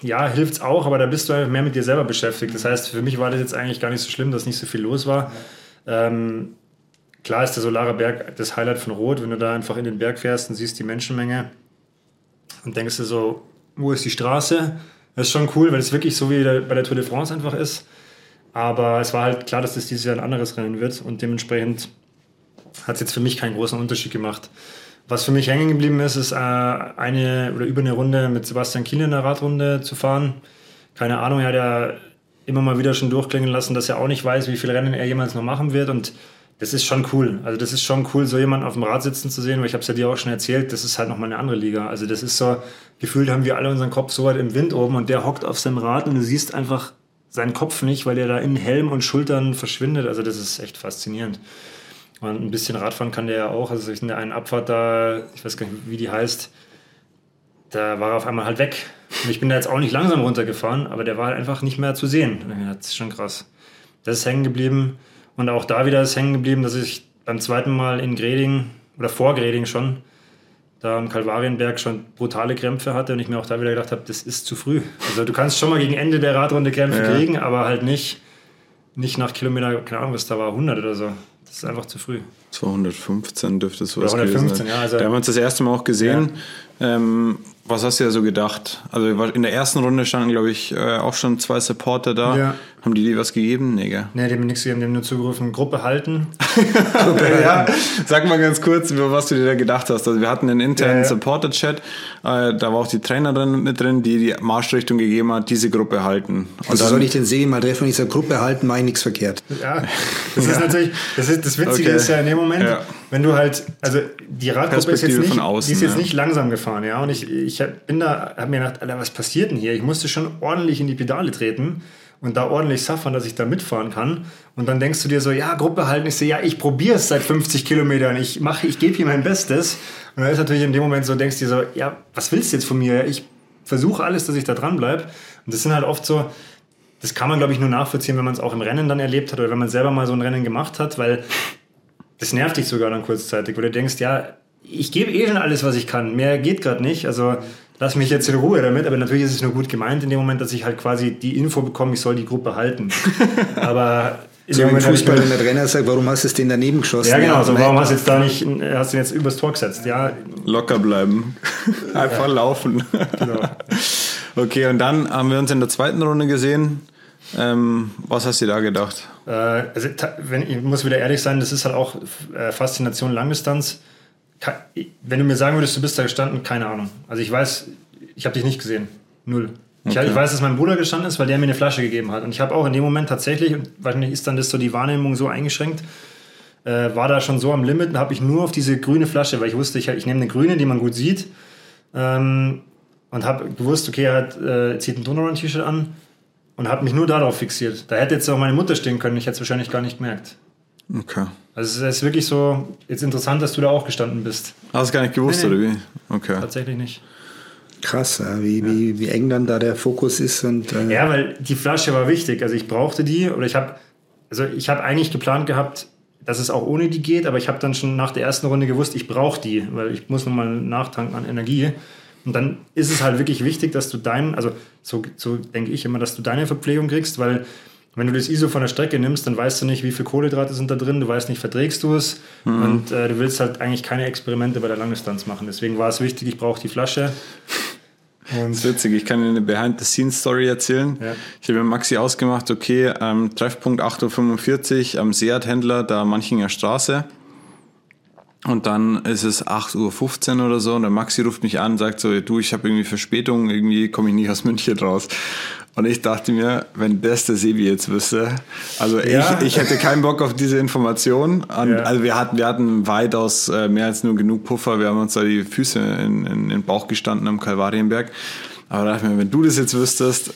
ja, hilft es auch, aber da bist du mehr mit dir selber beschäftigt. Das heißt, für mich war das jetzt eigentlich gar nicht so schlimm, dass nicht so viel los war. Ähm, Klar ist der Solarer Berg das Highlight von Rot, wenn du da einfach in den Berg fährst und siehst die Menschenmenge und denkst du so, wo ist die Straße? Das ist schon cool, weil es wirklich so wie bei der Tour de France einfach ist. Aber es war halt klar, dass das dieses Jahr ein anderes Rennen wird und dementsprechend hat es jetzt für mich keinen großen Unterschied gemacht. Was für mich hängen geblieben ist, ist äh, eine oder über eine Runde mit Sebastian Kiel in der Radrunde zu fahren. Keine Ahnung, er hat ja immer mal wieder schon durchklingen lassen, dass er auch nicht weiß, wie viele Rennen er jemals noch machen wird und das ist schon cool. Also das ist schon cool, so jemanden auf dem Rad sitzen zu sehen, weil ich habe es ja dir auch schon erzählt, das ist halt nochmal eine andere Liga. Also das ist so, gefühlt haben wir alle unseren Kopf so weit im Wind oben und der hockt auf seinem Rad und du siehst einfach seinen Kopf nicht, weil der da in Helm und Schultern verschwindet. Also das ist echt faszinierend. Und ein bisschen Radfahren kann der ja auch. Also in der einen Abfahrt da, ich weiß gar nicht, wie die heißt, da war er auf einmal halt weg. Und ich bin da jetzt auch nicht langsam runtergefahren, aber der war halt einfach nicht mehr zu sehen. Das ist schon krass. Das ist hängen geblieben. Und auch da wieder ist hängen geblieben, dass ich beim zweiten Mal in Greding oder vor Greding schon da am Kalvarienberg schon brutale Krämpfe hatte und ich mir auch da wieder gedacht habe, das ist zu früh. Also du kannst schon mal gegen Ende der Radrunde Krämpfe ja. kriegen, aber halt nicht, nicht nach Kilometer, keine Ahnung, was da war, 100 oder so. Das ist einfach zu früh. 215 dürfte es sowas 115, Ja, also da haben wir uns das erste Mal auch gesehen. Ja. Ähm, was hast du ja so gedacht? Also in der ersten Runde standen, glaube ich, äh, auch schon zwei Supporter da. Ja. Haben die dir was gegeben? Nee, gell? Nee, die haben nichts gegeben, die haben nur zugerufen, Gruppe halten. *laughs* Gruppe ja. Sag mal ganz kurz, über was du dir da gedacht hast. Also wir hatten einen internen ja, Supporter-Chat, äh, da war auch die Trainerin mit drin, die die Marschrichtung gegeben hat, diese Gruppe halten. Und also dann, soll ich den Sebi mal treffen und ich sage, Gruppe halten, mache ich nichts verkehrt. Ja, das ist natürlich, das, ist, das Witzige okay. ist ja in dem Moment, wenn du halt, also die Radgruppe ist jetzt nicht, außen, die ist jetzt nicht langsam gefahren, ja, und ich, ich bin da, habe mir gedacht, Alter, was passiert denn hier? Ich musste schon ordentlich in die Pedale treten und da ordentlich saffern, dass ich da mitfahren kann. Und dann denkst du dir so, ja, Gruppe halten. Ich sehe, ja, ich probiere es seit 50 Kilometern. Ich mache, ich gebe hier mein Bestes. Und dann ist natürlich in dem Moment so, denkst du dir so, ja, was willst du jetzt von mir? Ich versuche alles, dass ich da dran bleibe. Und das sind halt oft so, das kann man, glaube ich, nur nachvollziehen, wenn man es auch im Rennen dann erlebt hat oder wenn man selber mal so ein Rennen gemacht hat, weil das nervt dich sogar dann kurzzeitig, weil du denkst, ja, ich gebe eh schon alles, was ich kann. Mehr geht gerade nicht. Also lass mich jetzt in Ruhe damit, aber natürlich ist es nur gut gemeint in dem Moment, dass ich halt quasi die Info bekomme, ich soll die Gruppe halten. *laughs* aber in so dem Moment Fußball, wenn der Trainer sagt, warum hast du es den daneben geschossen? Ja, genau, also warum hast du jetzt da nicht, hast du jetzt übers Tor gesetzt? Ja. Locker bleiben. Einfach ja. laufen. Genau. *laughs* Okay, und dann haben wir uns in der zweiten Runde gesehen. Ähm, was hast du da gedacht? Äh, also, wenn, ich muss wieder ehrlich sein, das ist halt auch äh, Faszination Langdistanz wenn du mir sagen würdest, du bist da gestanden, keine Ahnung. Also ich weiß, ich habe dich nicht gesehen. Null. Okay. Ich, ich, weiß, dass mein Bruder gestanden ist, weil der mir eine Flasche gegeben hat. Und ich habe auch in dem Moment tatsächlich, und wahrscheinlich ist dann das so die Wahrnehmung so eingeschränkt, äh, war da schon so am Limit und habe ich nur auf diese grüne Flasche, weil ich wusste, ich, ich nehme eine grüne, die man gut sieht. Ähm, und habe gewusst, okay, er hat, äh, zieht ein Donnerrun-T-Shirt an und habe mich nur darauf fixiert. Da hätte jetzt auch meine Mutter stehen können, ich hätte es wahrscheinlich gar nicht gemerkt. Okay. Also es ist wirklich so, jetzt interessant, dass du da auch gestanden bist. Hast du gar nicht gewusst, nee, nee. oder wie? Okay. Tatsächlich nicht. Krass, wie, ja. wie, wie eng dann da der Fokus ist. Und, äh ja, weil die Flasche war wichtig. Also ich brauchte die oder ich habe also ich habe eigentlich geplant gehabt, dass es auch ohne die geht, aber ich habe dann schon nach der ersten Runde gewusst, ich brauche die, weil ich muss nochmal nachtanken an Energie. Und dann ist es halt wirklich wichtig, dass du deinen, also so, so denke ich immer, dass du deine Verpflegung kriegst, weil wenn du das ISO von der Strecke nimmst, dann weißt du nicht, wie viele Kohlenhydrate sind da drin, du weißt nicht, verträgst du es mhm. und äh, du willst halt eigentlich keine Experimente bei der Langdistanz machen. Deswegen war es wichtig, ich brauche die Flasche. Und das ist witzig, ich kann dir eine Behind-the-Scenes-Story erzählen. Ja. Ich habe mit Maxi ausgemacht, okay, ähm, Treffpunkt 8.45 Uhr am Seat-Händler, da Manchinger Straße. Und dann ist es 8.15 Uhr oder so und der Maxi ruft mich an und sagt so, du, ich habe irgendwie Verspätung, irgendwie komme ich nicht aus München raus. Und ich dachte mir, wenn das der Sebi jetzt wüsste, also ja. ich, ich hätte keinen Bock auf diese Information. Und ja. Also wir hatten, wir hatten weitaus äh, mehr als nur genug Puffer. Wir haben uns da die Füße in, in, in den Bauch gestanden am Kalvarienberg. Aber da dachte ich mir, wenn du das jetzt wüsstest,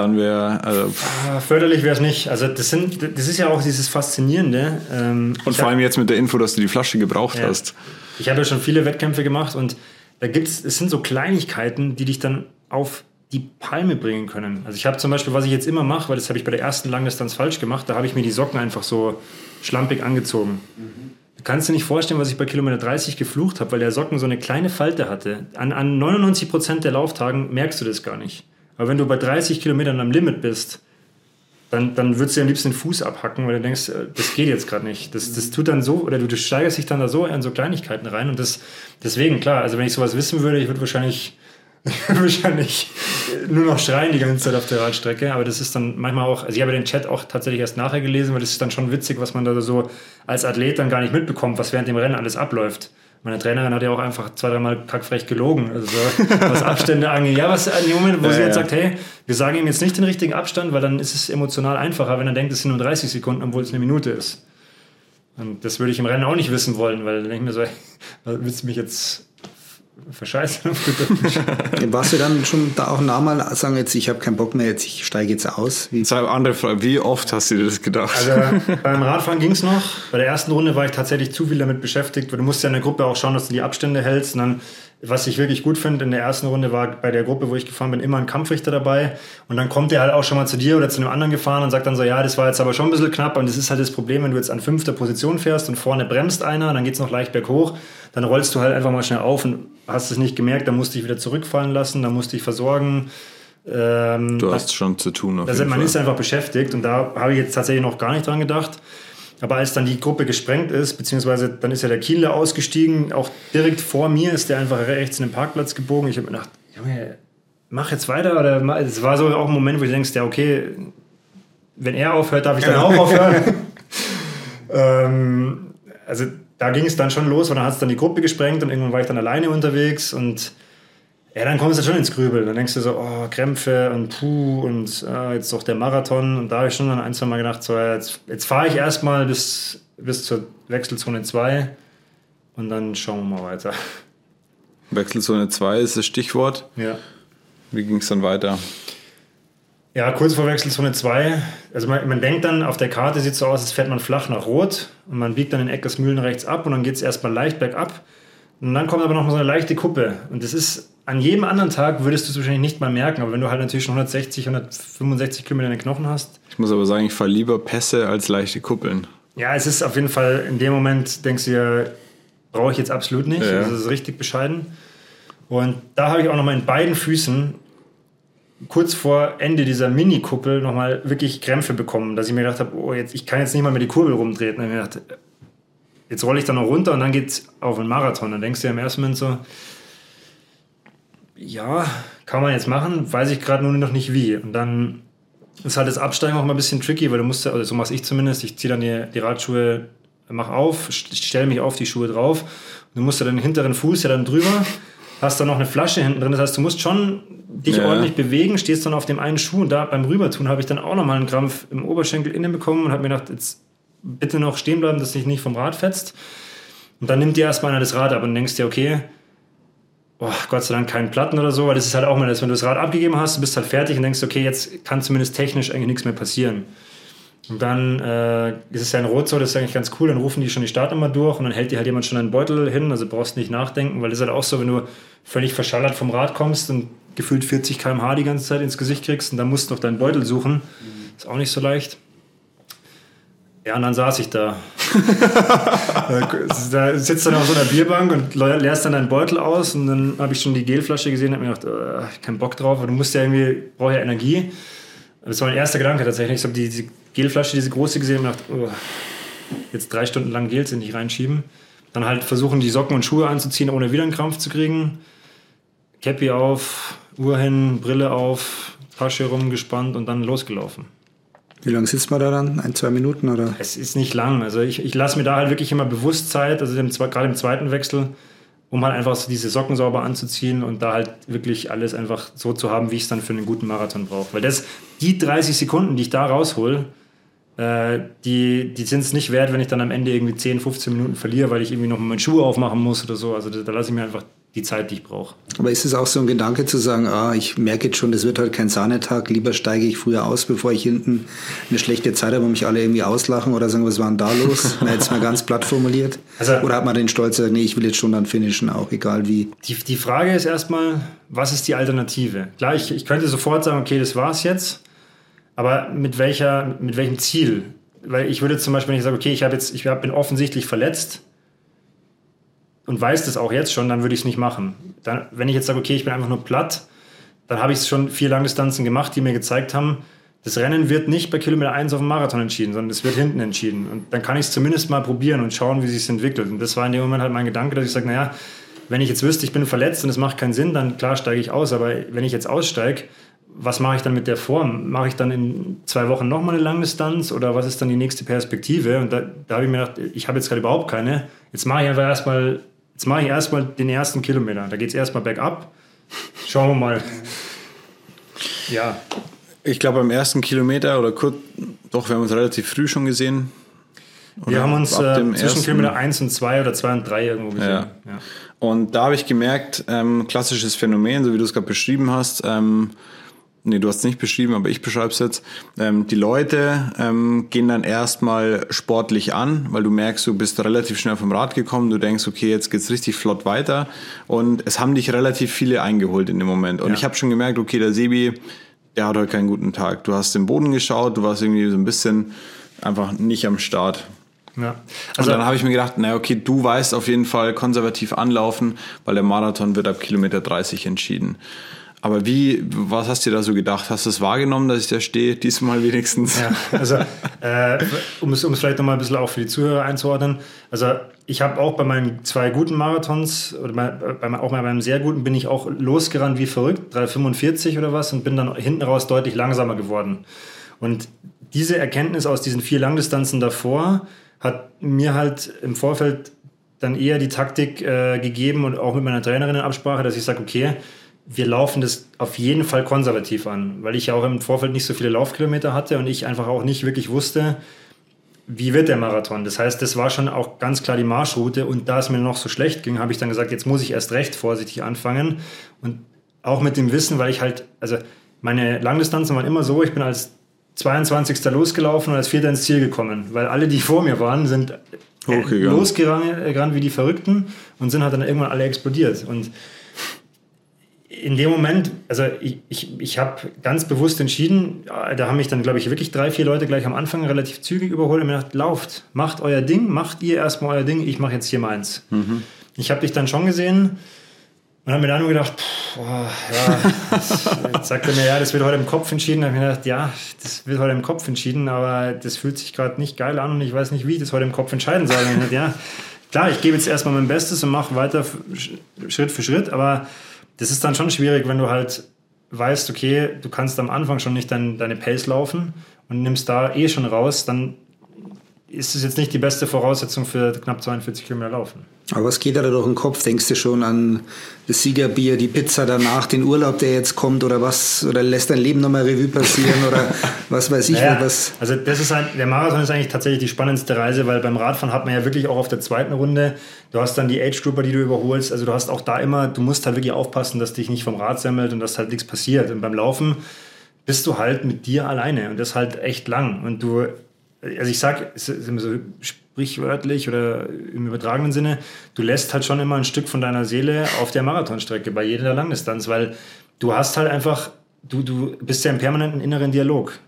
dann wäre. Also ah, Förderlich wäre es nicht. Also das, sind, das ist ja auch dieses Faszinierende. Ähm, und vor allem jetzt mit der Info, dass du die Flasche gebraucht ja. hast. Ich habe ja schon viele Wettkämpfe gemacht und da gibt's, es sind so Kleinigkeiten, die dich dann auf die Palme bringen können. Also ich habe zum Beispiel, was ich jetzt immer mache, weil das habe ich bei der ersten Langdistanz falsch gemacht, da habe ich mir die Socken einfach so schlampig angezogen. Mhm. Du kannst dir nicht vorstellen, was ich bei Kilometer 30 geflucht habe, weil der Socken so eine kleine Falte hatte. An, an 99 Prozent der Lauftagen merkst du das gar nicht. Aber wenn du bei 30 Kilometern am Limit bist, dann, dann würdest du am liebsten den Fuß abhacken, weil du denkst, äh, das geht jetzt gerade nicht. Das, das tut dann so, oder du, du steigerst dich dann da so in so Kleinigkeiten rein. Und das, deswegen, klar, also wenn ich sowas wissen würde, ich würde wahrscheinlich *laughs* wahrscheinlich nur noch schreien die ganze Zeit auf der Radstrecke, aber das ist dann manchmal auch, also ich habe den Chat auch tatsächlich erst nachher gelesen, weil das ist dann schon witzig, was man da so als Athlet dann gar nicht mitbekommt, was während dem Rennen alles abläuft. Meine Trainerin hat ja auch einfach zwei, dreimal kackfrech gelogen, also was Abstände angeht. Ja, was in dem Moment, wo ja, sie jetzt ja. sagt, hey, wir sagen ihm jetzt nicht den richtigen Abstand, weil dann ist es emotional einfacher, wenn er denkt, es sind nur 30 Sekunden, obwohl es eine Minute ist. Und das würde ich im Rennen auch nicht wissen wollen, weil dann denke ich mir so, *laughs* willst du mich jetzt verscheißen. *laughs* Warst du dann schon da auch nah mal sagen, jetzt ich habe keinen Bock mehr, jetzt ich steige jetzt aus? Wie? Zwei andere Frage, wie oft hast du dir das gedacht? Also *laughs* beim Radfahren ging es noch. Bei der ersten Runde war ich tatsächlich zu viel damit beschäftigt, weil du musst ja in der Gruppe auch schauen, dass du die Abstände hältst. Und dann was ich wirklich gut finde, in der ersten Runde war bei der Gruppe, wo ich gefahren bin, immer ein Kampfrichter dabei. Und dann kommt der halt auch schon mal zu dir oder zu einem anderen gefahren und sagt dann so, ja, das war jetzt aber schon ein bisschen knapp. Und das ist halt das Problem, wenn du jetzt an fünfter Position fährst und vorne bremst einer, dann geht es noch leicht berghoch, dann rollst du halt einfach mal schnell auf und hast es nicht gemerkt, dann musst du dich wieder zurückfallen lassen, dann musst du dich versorgen. Ähm, du hast schon zu tun. Auf also man Fall. ist einfach beschäftigt und da habe ich jetzt tatsächlich noch gar nicht dran gedacht. Aber als dann die Gruppe gesprengt ist, beziehungsweise dann ist ja der Kiele ausgestiegen, auch direkt vor mir ist der einfach rechts in den Parkplatz gebogen. Ich habe mir gedacht, Junge, mach jetzt weiter. Oder es war so auch ein Moment, wo ich denkst, ja, okay, wenn er aufhört, darf ich dann auch aufhören. *laughs* ähm, also da ging es dann schon los, weil dann hat es dann die Gruppe gesprengt und irgendwann war ich dann alleine unterwegs und ja, dann kommst du schon ins Grübeln. Dann denkst du so, oh, Krämpfe und puh und äh, jetzt doch der Marathon. Und da habe ich schon dann ein, zwei Mal gedacht, so, jetzt, jetzt fahre ich erstmal bis, bis zur Wechselzone 2 und dann schauen wir mal weiter. Wechselzone 2 ist das Stichwort. Ja. Wie ging es dann weiter? Ja, kurz vor Wechselzone 2. Also man, man, denkt dann, auf der Karte sieht es so aus, als fährt man flach nach Rot und man biegt dann in Eckersmühlen rechts ab und dann geht es erstmal leicht bergab. Und dann kommt aber noch mal so eine leichte Kuppe. Und das ist an jedem anderen Tag würdest du es wahrscheinlich nicht mal merken, aber wenn du halt natürlich schon 160, 165 Kilometer in den Knochen hast. Ich muss aber sagen, ich fahre lieber Pässe als leichte Kuppeln. Ja, es ist auf jeden Fall, in dem Moment denkst du ja, brauche ich jetzt absolut nicht. Ja. Das ist richtig bescheiden. Und da habe ich auch noch mal in beiden Füßen kurz vor Ende dieser Mini-Kuppel nochmal wirklich Krämpfe bekommen, dass ich mir gedacht habe, oh, jetzt, ich kann jetzt nicht mal mehr die Kurbel rumdrehen. Und ich mir gedacht, jetzt rolle ich da noch runter und dann geht es auf einen Marathon. Dann denkst du ja im ersten Moment so, ja, kann man jetzt machen, weiß ich gerade nur noch nicht wie. Und dann ist halt das Absteigen auch mal ein bisschen tricky, weil du musst, also so mache ich zumindest, ich ziehe dann die, die Radschuhe, mach auf, stelle mich auf die Schuhe drauf. Du musst ja den hinteren Fuß ja dann drüber, hast dann noch eine Flasche hinten drin. Das heißt, du musst schon dich ja. ordentlich bewegen, stehst dann auf dem einen Schuh und da beim Rübertun habe ich dann auch nochmal einen Krampf im Oberschenkel innen bekommen und habe mir gedacht, jetzt bitte noch stehen bleiben, dass dich nicht vom Rad fetzt. Und dann nimmt dir erstmal einer das Rad ab und denkst dir, okay, oh, Gott sei Dank keinen Platten oder so, weil das ist halt auch mal das, wenn du das Rad abgegeben hast, du bist halt fertig und denkst, okay, jetzt kann zumindest technisch eigentlich nichts mehr passieren. Und dann äh, ist es ja in Rot so, das ist eigentlich ganz cool, dann rufen die schon die Startnummer durch und dann hält dir halt jemand schon einen Beutel hin, also brauchst nicht nachdenken, weil das ist halt auch so, wenn du völlig verschallert vom Rad kommst und gefühlt 40 km/h die ganze Zeit ins Gesicht kriegst und dann musst du noch deinen Beutel suchen. Ist auch nicht so leicht. Ja, und dann saß ich da. *laughs* da sitzt dann auf so einer Bierbank und leerst dann deinen Beutel aus und dann habe ich schon die Gelflasche gesehen und habe mir gedacht, oh, keinen Bock drauf, aber du musst ja irgendwie, brauchst ja Energie. Das war mein erster Gedanke tatsächlich. Ich habe die, die Gelflasche, diese große gesehen und gedacht, oh, jetzt drei Stunden lang Gel in dich reinschieben. Dann halt versuchen, die Socken und Schuhe anzuziehen, ohne wieder einen Krampf zu kriegen. Cappy auf, Uhr hin, Brille auf, Tasche rumgespannt und dann losgelaufen. Wie lange sitzt man da dann? Ein, zwei Minuten oder? Es ist nicht lang. Also ich, ich lasse mir da halt wirklich immer bewusst Zeit, also gerade im zweiten Wechsel, um halt einfach so diese Socken sauber anzuziehen und da halt wirklich alles einfach so zu haben, wie ich es dann für einen guten Marathon brauche. Weil das, die 30 Sekunden, die ich da raushol, äh, die, die sind es nicht wert, wenn ich dann am Ende irgendwie 10, 15 Minuten verliere, weil ich irgendwie noch mal meinen Schuh aufmachen muss oder so. Also da, da lasse ich mir einfach die Zeit, die ich brauche. Aber ist es auch so ein Gedanke zu sagen, ah, ich merke jetzt schon, das wird halt kein Sahnetag, lieber steige ich früher aus, bevor ich hinten eine schlechte Zeit habe, wo mich alle irgendwie auslachen oder sagen, was war denn da los? *laughs* Na, jetzt mal ganz platt formuliert. Also, oder hat man den Stolz, nee, ich will jetzt schon dann finishen, auch egal wie? Die, die Frage ist erstmal, was ist die Alternative? Klar, ich, ich könnte sofort sagen, okay, das war's jetzt, aber mit, welcher, mit welchem Ziel? Weil ich würde zum Beispiel, wenn ich sage, okay, ich, jetzt, ich bin offensichtlich verletzt, und weiß das auch jetzt schon, dann würde ich es nicht machen. Dann, wenn ich jetzt sage, okay, ich bin einfach nur platt, dann habe ich schon vier Langdistanzen gemacht, die mir gezeigt haben, das Rennen wird nicht bei Kilometer 1 auf dem Marathon entschieden, sondern es wird hinten entschieden. Und dann kann ich es zumindest mal probieren und schauen, wie sich entwickelt. Und das war in dem Moment halt mein Gedanke, dass ich sage, naja, wenn ich jetzt wüsste, ich bin verletzt und es macht keinen Sinn, dann klar steige ich aus. Aber wenn ich jetzt aussteige, was mache ich dann mit der Form? Mache ich dann in zwei Wochen nochmal eine Langdistanz oder was ist dann die nächste Perspektive? Und da, da habe ich mir gedacht, ich habe jetzt gerade überhaupt keine. Jetzt mache ich einfach erstmal Jetzt mache ich erstmal den ersten Kilometer. Da geht es erstmal bergab. Schauen wir mal. *laughs* Ja. Ich glaube, beim ersten Kilometer oder kurz, doch, wir haben uns relativ früh schon gesehen. Wir Oder haben uns äh, zwischen ersten- Kilometer 1 und 2 oder 2 und 3 irgendwo gesehen. Ja. Und da habe ich gemerkt, ähm, klassisches Phänomen, so wie du es gerade beschrieben hast, ähm, nee, du hast es nicht beschrieben, aber ich beschreibe es jetzt, ähm, die Leute ähm, gehen dann erstmal sportlich an, weil du merkst, du bist relativ schnell vom Rad gekommen, du denkst, okay, jetzt geht's richtig flott weiter und es haben dich relativ viele eingeholt in dem Moment. Und Ja. ich habe schon gemerkt, okay, der Sebi, der hat heute keinen guten Tag. Du hast den Boden geschaut, du warst irgendwie so ein bisschen einfach nicht am Start. Ja. Also und dann habe ich mir gedacht, na okay, du weißt auf jeden Fall konservativ anlaufen, weil der Marathon wird ab Kilometer 30 entschieden. Aber wie, was hast du da so gedacht? Hast du es wahrgenommen, dass ich da stehe? Diesmal wenigstens? Ja, also *laughs* äh, um, es, um es vielleicht nochmal ein bisschen auch für die Zuhörer einzuordnen. Also ich habe auch bei meinen zwei guten Marathons oder bei, bei, auch bei meinem sehr guten bin ich auch losgerannt wie verrückt, 3,45 oder was und bin dann hinten raus deutlich langsamer geworden. Und diese Erkenntnis aus diesen vier Langdistanzen davor hat mir halt im Vorfeld dann eher die Taktik äh, gegeben und auch mit meiner Trainerin in Absprache, dass ich sage, okay, wir laufen das auf jeden Fall konservativ an, weil ich ja auch im Vorfeld nicht so viele Laufkilometer hatte und ich einfach auch nicht wirklich wusste, wie wird der Marathon. Das heißt, das war schon auch ganz klar die Marschroute und da es mir noch so schlecht ging, habe ich dann gesagt, jetzt muss ich erst recht vorsichtig anfangen und auch mit dem Wissen, weil ich halt, also meine Langdistanzen waren immer so, ich bin als 22. losgelaufen und als Vierter ins Ziel gekommen, weil alle, die vor mir waren, sind äh, Hochgegangen. losgerannt wie die Verrückten und sind halt dann irgendwann alle explodiert und in dem Moment, also ich, ich, ich habe ganz bewusst entschieden, äh, da haben mich dann, glaube ich, wirklich drei, vier Leute gleich am Anfang relativ zügig überholt und mir gedacht, lauft, macht euer Ding, macht ihr erstmal euer Ding, ich mache jetzt hier meins. Ich habe dich dann schon gesehen und habe mir dann nur gedacht, pff, boah, ja, jetzt sagt er mir, ja, das wird heute im Kopf entschieden. Da habe ich mir gedacht, ja, das wird heute im Kopf entschieden, aber das fühlt sich gerade nicht geil an und ich weiß nicht, wie ich das heute im Kopf entscheiden soll. Und ich dachte, ja, klar, ich gebe jetzt erstmal mein Bestes und mache weiter Sch- Schritt für Schritt, aber das ist dann schon schwierig, wenn du halt weißt, okay, du kannst am Anfang schon nicht dein, deine Pace laufen und nimmst da eh schon raus, dann ist es jetzt nicht die beste Voraussetzung für knapp 42 Kilometer Laufen. Aber was geht da durch den Kopf? Denkst du schon an das Siegerbier, die Pizza danach, den Urlaub, der jetzt kommt oder was? Oder lässt dein Leben nochmal Revue passieren oder *laughs* was weiß ich, Naja, was? also das ist ein, der Marathon ist eigentlich tatsächlich die spannendste Reise, weil beim Radfahren hat man ja wirklich auch auf der zweiten Runde, du hast dann die Age-Grupper, die du überholst, also du hast auch da immer, du musst halt wirklich aufpassen, dass dich nicht vom Rad semmelt und dass halt nichts passiert. Und beim Laufen bist du halt mit dir alleine und das halt echt lang. Und du, also ich sag, es ist immer so sprichwörtlich oder im übertragenen Sinne, du lässt halt schon immer ein Stück von deiner Seele auf der Marathonstrecke bei jeder Langdistanz, weil du hast halt einfach, du, du bist ja im permanenten inneren Dialog.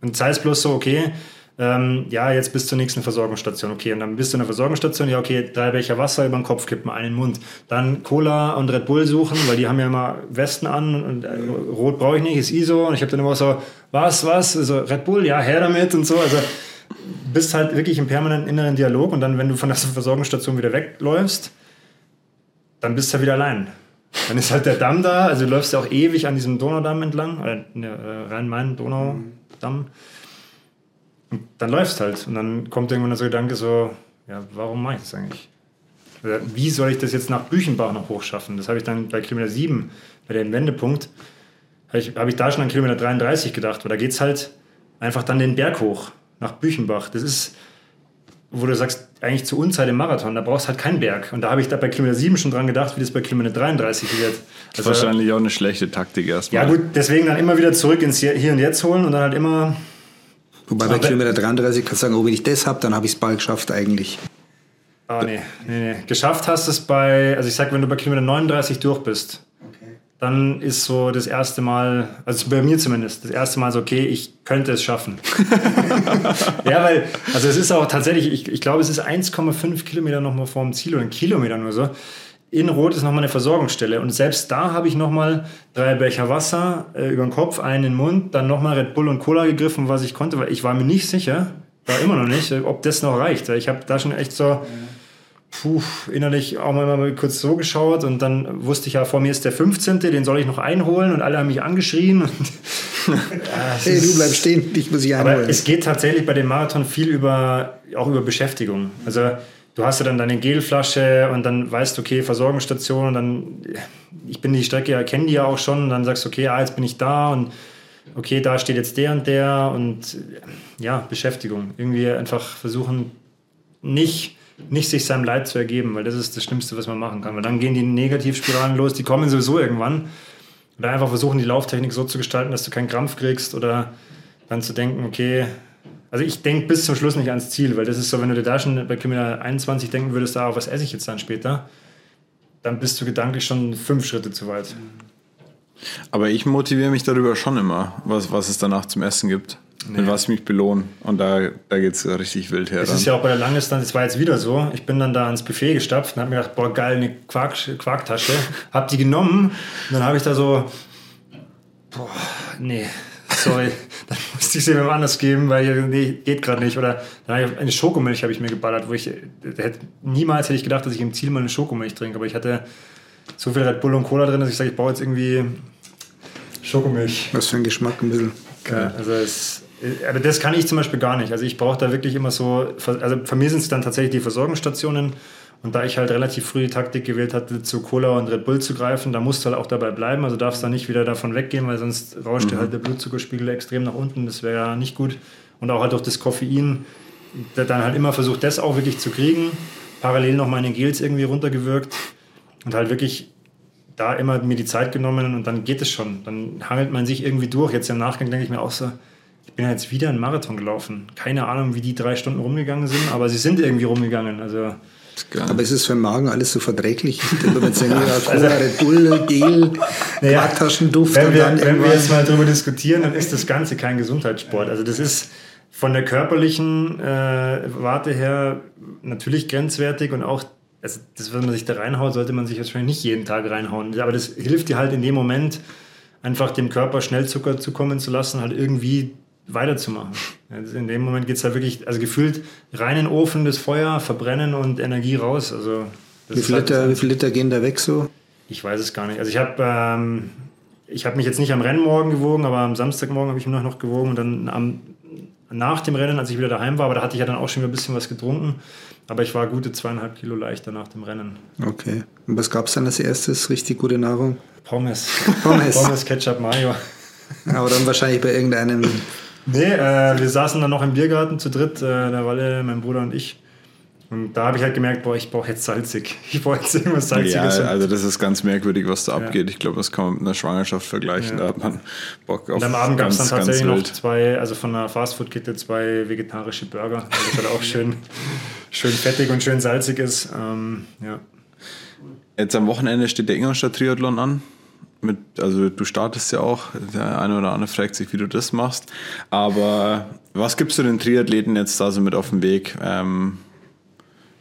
Und sei es bloß so, okay, ähm, ja, jetzt bis zur nächsten Versorgungsstation, okay, und dann bist du in der Versorgungsstation, ja, okay, drei Becher Wasser über den Kopf kippen, einen Mund. Dann Cola und Red Bull suchen, weil die haben ja immer Westen an und äh, Rot brauche ich nicht, ist ISO. Und ich habe dann immer so, was, was, also Red Bull, ja, her damit und so. Also bist halt wirklich im permanenten inneren Dialog und dann, wenn du von der Versorgungsstation wieder wegläufst, dann bist du halt wieder allein. Dann ist halt der Damm da, also du läufst ja auch ewig an diesem Donaudamm entlang, oder ne, äh, Rhein-Main-Donaudamm. Und dann läufst halt. Und dann kommt irgendwann der Gedanke so, ja, warum mache ich das eigentlich? Oder wie soll ich das jetzt nach Büchenbach noch hochschaffen? Das habe ich dann bei Kilometer 7, bei dem Wendepunkt, habe ich, habe ich da schon an Kilometer 33 gedacht, weil da geht es halt einfach dann den Berg hoch nach Büchenbach. Das ist, wo du sagst, eigentlich zur Unzeit im Marathon, da brauchst du halt keinen Berg. Und da habe ich da bei Kilometer 7 schon dran gedacht, wie das bei Kilometer 33 wird. Also, Wahrscheinlich auch eine schlechte Taktik erstmal. ja gut, deswegen dann immer wieder zurück ins Hier und Jetzt holen und dann halt immer Wobei bei Kilometer 33 kannst du sagen, oh, wenn ich das habe, dann habe ich es bald geschafft eigentlich. Ah, nee, nee, nee. Geschafft hast du es bei, also ich sag, wenn du bei Kilometer 39 durch bist, dann ist so das erste Mal, also bei mir zumindest, das erste Mal so, okay, ich könnte es schaffen. *laughs* ja, weil, also es ist auch tatsächlich, ich, ich glaube, es ist 1,5 Kilometer nochmal vor dem Ziel oder ein Kilometer nur so. In Rot ist nochmal eine Versorgungsstelle und selbst da habe ich nochmal drei Becher Wasser äh, über den Kopf, einen in den Mund, dann nochmal Red Bull und Cola gegriffen, was ich konnte, weil ich war mir nicht sicher, war immer noch nicht, ob das noch reicht. Ich habe da schon echt so, puh, innerlich auch mal, mal kurz so geschaut und dann wusste ich ja, vor mir ist der 15., den soll ich noch einholen und alle haben mich angeschrien. Und, *laughs* Ja, es Hey, du bleibst stehen, dich muss ich aber einholen. es geht tatsächlich bei dem Marathon viel über, auch über Beschäftigung. Also du hast ja dann deine Gelflasche und dann weißt du, okay, Versorgungsstation und dann, ich bin die Strecke, ja, kenne die ja auch schon und dann sagst du, okay, ah, jetzt bin ich da und okay, da steht jetzt der und der und ja, Beschäftigung. Irgendwie einfach versuchen, nicht, nicht sich seinem Leid zu ergeben, weil das ist das Schlimmste, was man machen kann. Weil dann gehen die Negativspiralen los, die kommen sowieso irgendwann. Oder einfach versuchen, die Lauftechnik so zu gestalten, dass du keinen Krampf kriegst oder dann zu denken, okay, also ich denke bis zum Schluss nicht ans Ziel, weil das ist so, wenn du dir da schon bei Kilometer 21 denken würdest, ah, was esse ich jetzt dann später, dann bist du gedanklich schon fünf Schritte zu weit. Aber ich motiviere mich darüber schon immer, was, was es danach zum Essen gibt. Nee. Mit was ich mich belohne. Und da, da geht es richtig wild her. Es ist ja auch bei der Langdistanz, es war jetzt wieder so. Ich bin dann da ans Buffet gestapft und habe mir gedacht, boah, geil, eine Quark, Quarktasche. *laughs* hab die genommen und dann habe ich da so, boah, nee, sorry, *laughs* dann musste ich sie mir anders geben, weil nee, geht gerade nicht. Oder eine Schokomilch habe ich mir geballert, wo ich hätte, niemals hätte ich gedacht, dass ich im Ziel mal eine Schokomilch trinke, aber ich hatte so viel Red Bull und Cola drin, dass ich sage, ich baue jetzt irgendwie Schokomilch. Was für ein Geschmack ein bisschen. Ja, also es, aber das kann ich zum Beispiel gar nicht. Also ich brauche da wirklich immer so, also für mich sind es dann tatsächlich die Versorgungsstationen. Und da ich halt relativ früh die Taktik gewählt hatte, zu Cola und Red Bull zu greifen, da musst du halt auch dabei bleiben. Also darfst da nicht wieder davon weggehen, weil sonst rauscht mhm. dir halt der Blutzuckerspiegel extrem nach unten. Das wäre ja nicht gut. Und auch halt durch das Koffein, dann halt immer versucht, das auch wirklich zu kriegen. Parallel noch meine Gels irgendwie runtergewirkt. Und halt wirklich da immer mir die Zeit genommen und dann geht es schon. Dann hangelt man sich irgendwie durch. Jetzt im Nachgang denke ich mir auch so, ich bin ja jetzt wieder einen Marathon gelaufen. Keine Ahnung, wie die drei Stunden rumgegangen sind, aber sie sind irgendwie rumgegangen. Also aber ist es für den Magen alles so verträglich? Wenn man jetzt irgendwie also, Red Bull, Gel, *laughs* naja, Quarktaschenduft wenn, wir, wenn wir jetzt mal darüber diskutieren, dann ist das Ganze kein Gesundheitssport. Also das ist von der körperlichen äh, Warte her natürlich grenzwertig und auch also das, was man sich da reinhaut, sollte man sich wahrscheinlich nicht jeden Tag reinhauen. Aber das hilft dir halt in dem Moment, einfach dem Körper schnell Zucker zukommen zu lassen, halt irgendwie weiterzumachen. In dem Moment geht es halt wirklich, also gefühlt rein in den Ofen, das Feuer, verbrennen und Energie raus. Also wie, viel halt Liter, wie viel Liter gehen da weg so? Ich weiß es gar nicht. Also ich habe ähm, hab mich jetzt nicht am Rennmorgen gewogen, aber am Samstagmorgen habe ich mich noch gewogen und dann am, nach dem Rennen, als ich wieder daheim war, aber da hatte ich ja dann auch schon wieder ein bisschen was getrunken. Aber ich war gute zweieinhalb Kilo leichter nach dem Rennen. Okay. Und was gab es dann als erstes? Richtig gute Nahrung? Pommes. Pommes. *laughs* Pommes, Ketchup, Mayo. Aber dann wahrscheinlich bei irgendeinem *laughs* Nee, äh, wir saßen dann noch im Biergarten zu dritt, äh, der Walle, mein Bruder und ich. Und da habe ich halt gemerkt, boah, ich brauche jetzt salzig. *laughs* Ich brauche jetzt irgendwas Salziges. Ja, also das ist ganz merkwürdig, was da ja. abgeht. Ich glaube, das kann man mit einer Schwangerschaft vergleichen. Ja. Da hat man Bock auf Und am Abend gab es dann tatsächlich noch zwei, also von einer Fastfood-Kette zwei vegetarische Burger, weil das halt auch *laughs* schön, schön fettig und schön salzig ist. Ähm, ja. Jetzt am Wochenende steht der Ingolstadt Triathlon an mit, also du startest ja auch, der eine oder andere fragt sich, wie du das machst. Aber was gibst du den Triathleten jetzt da so mit auf den Weg? Ähm,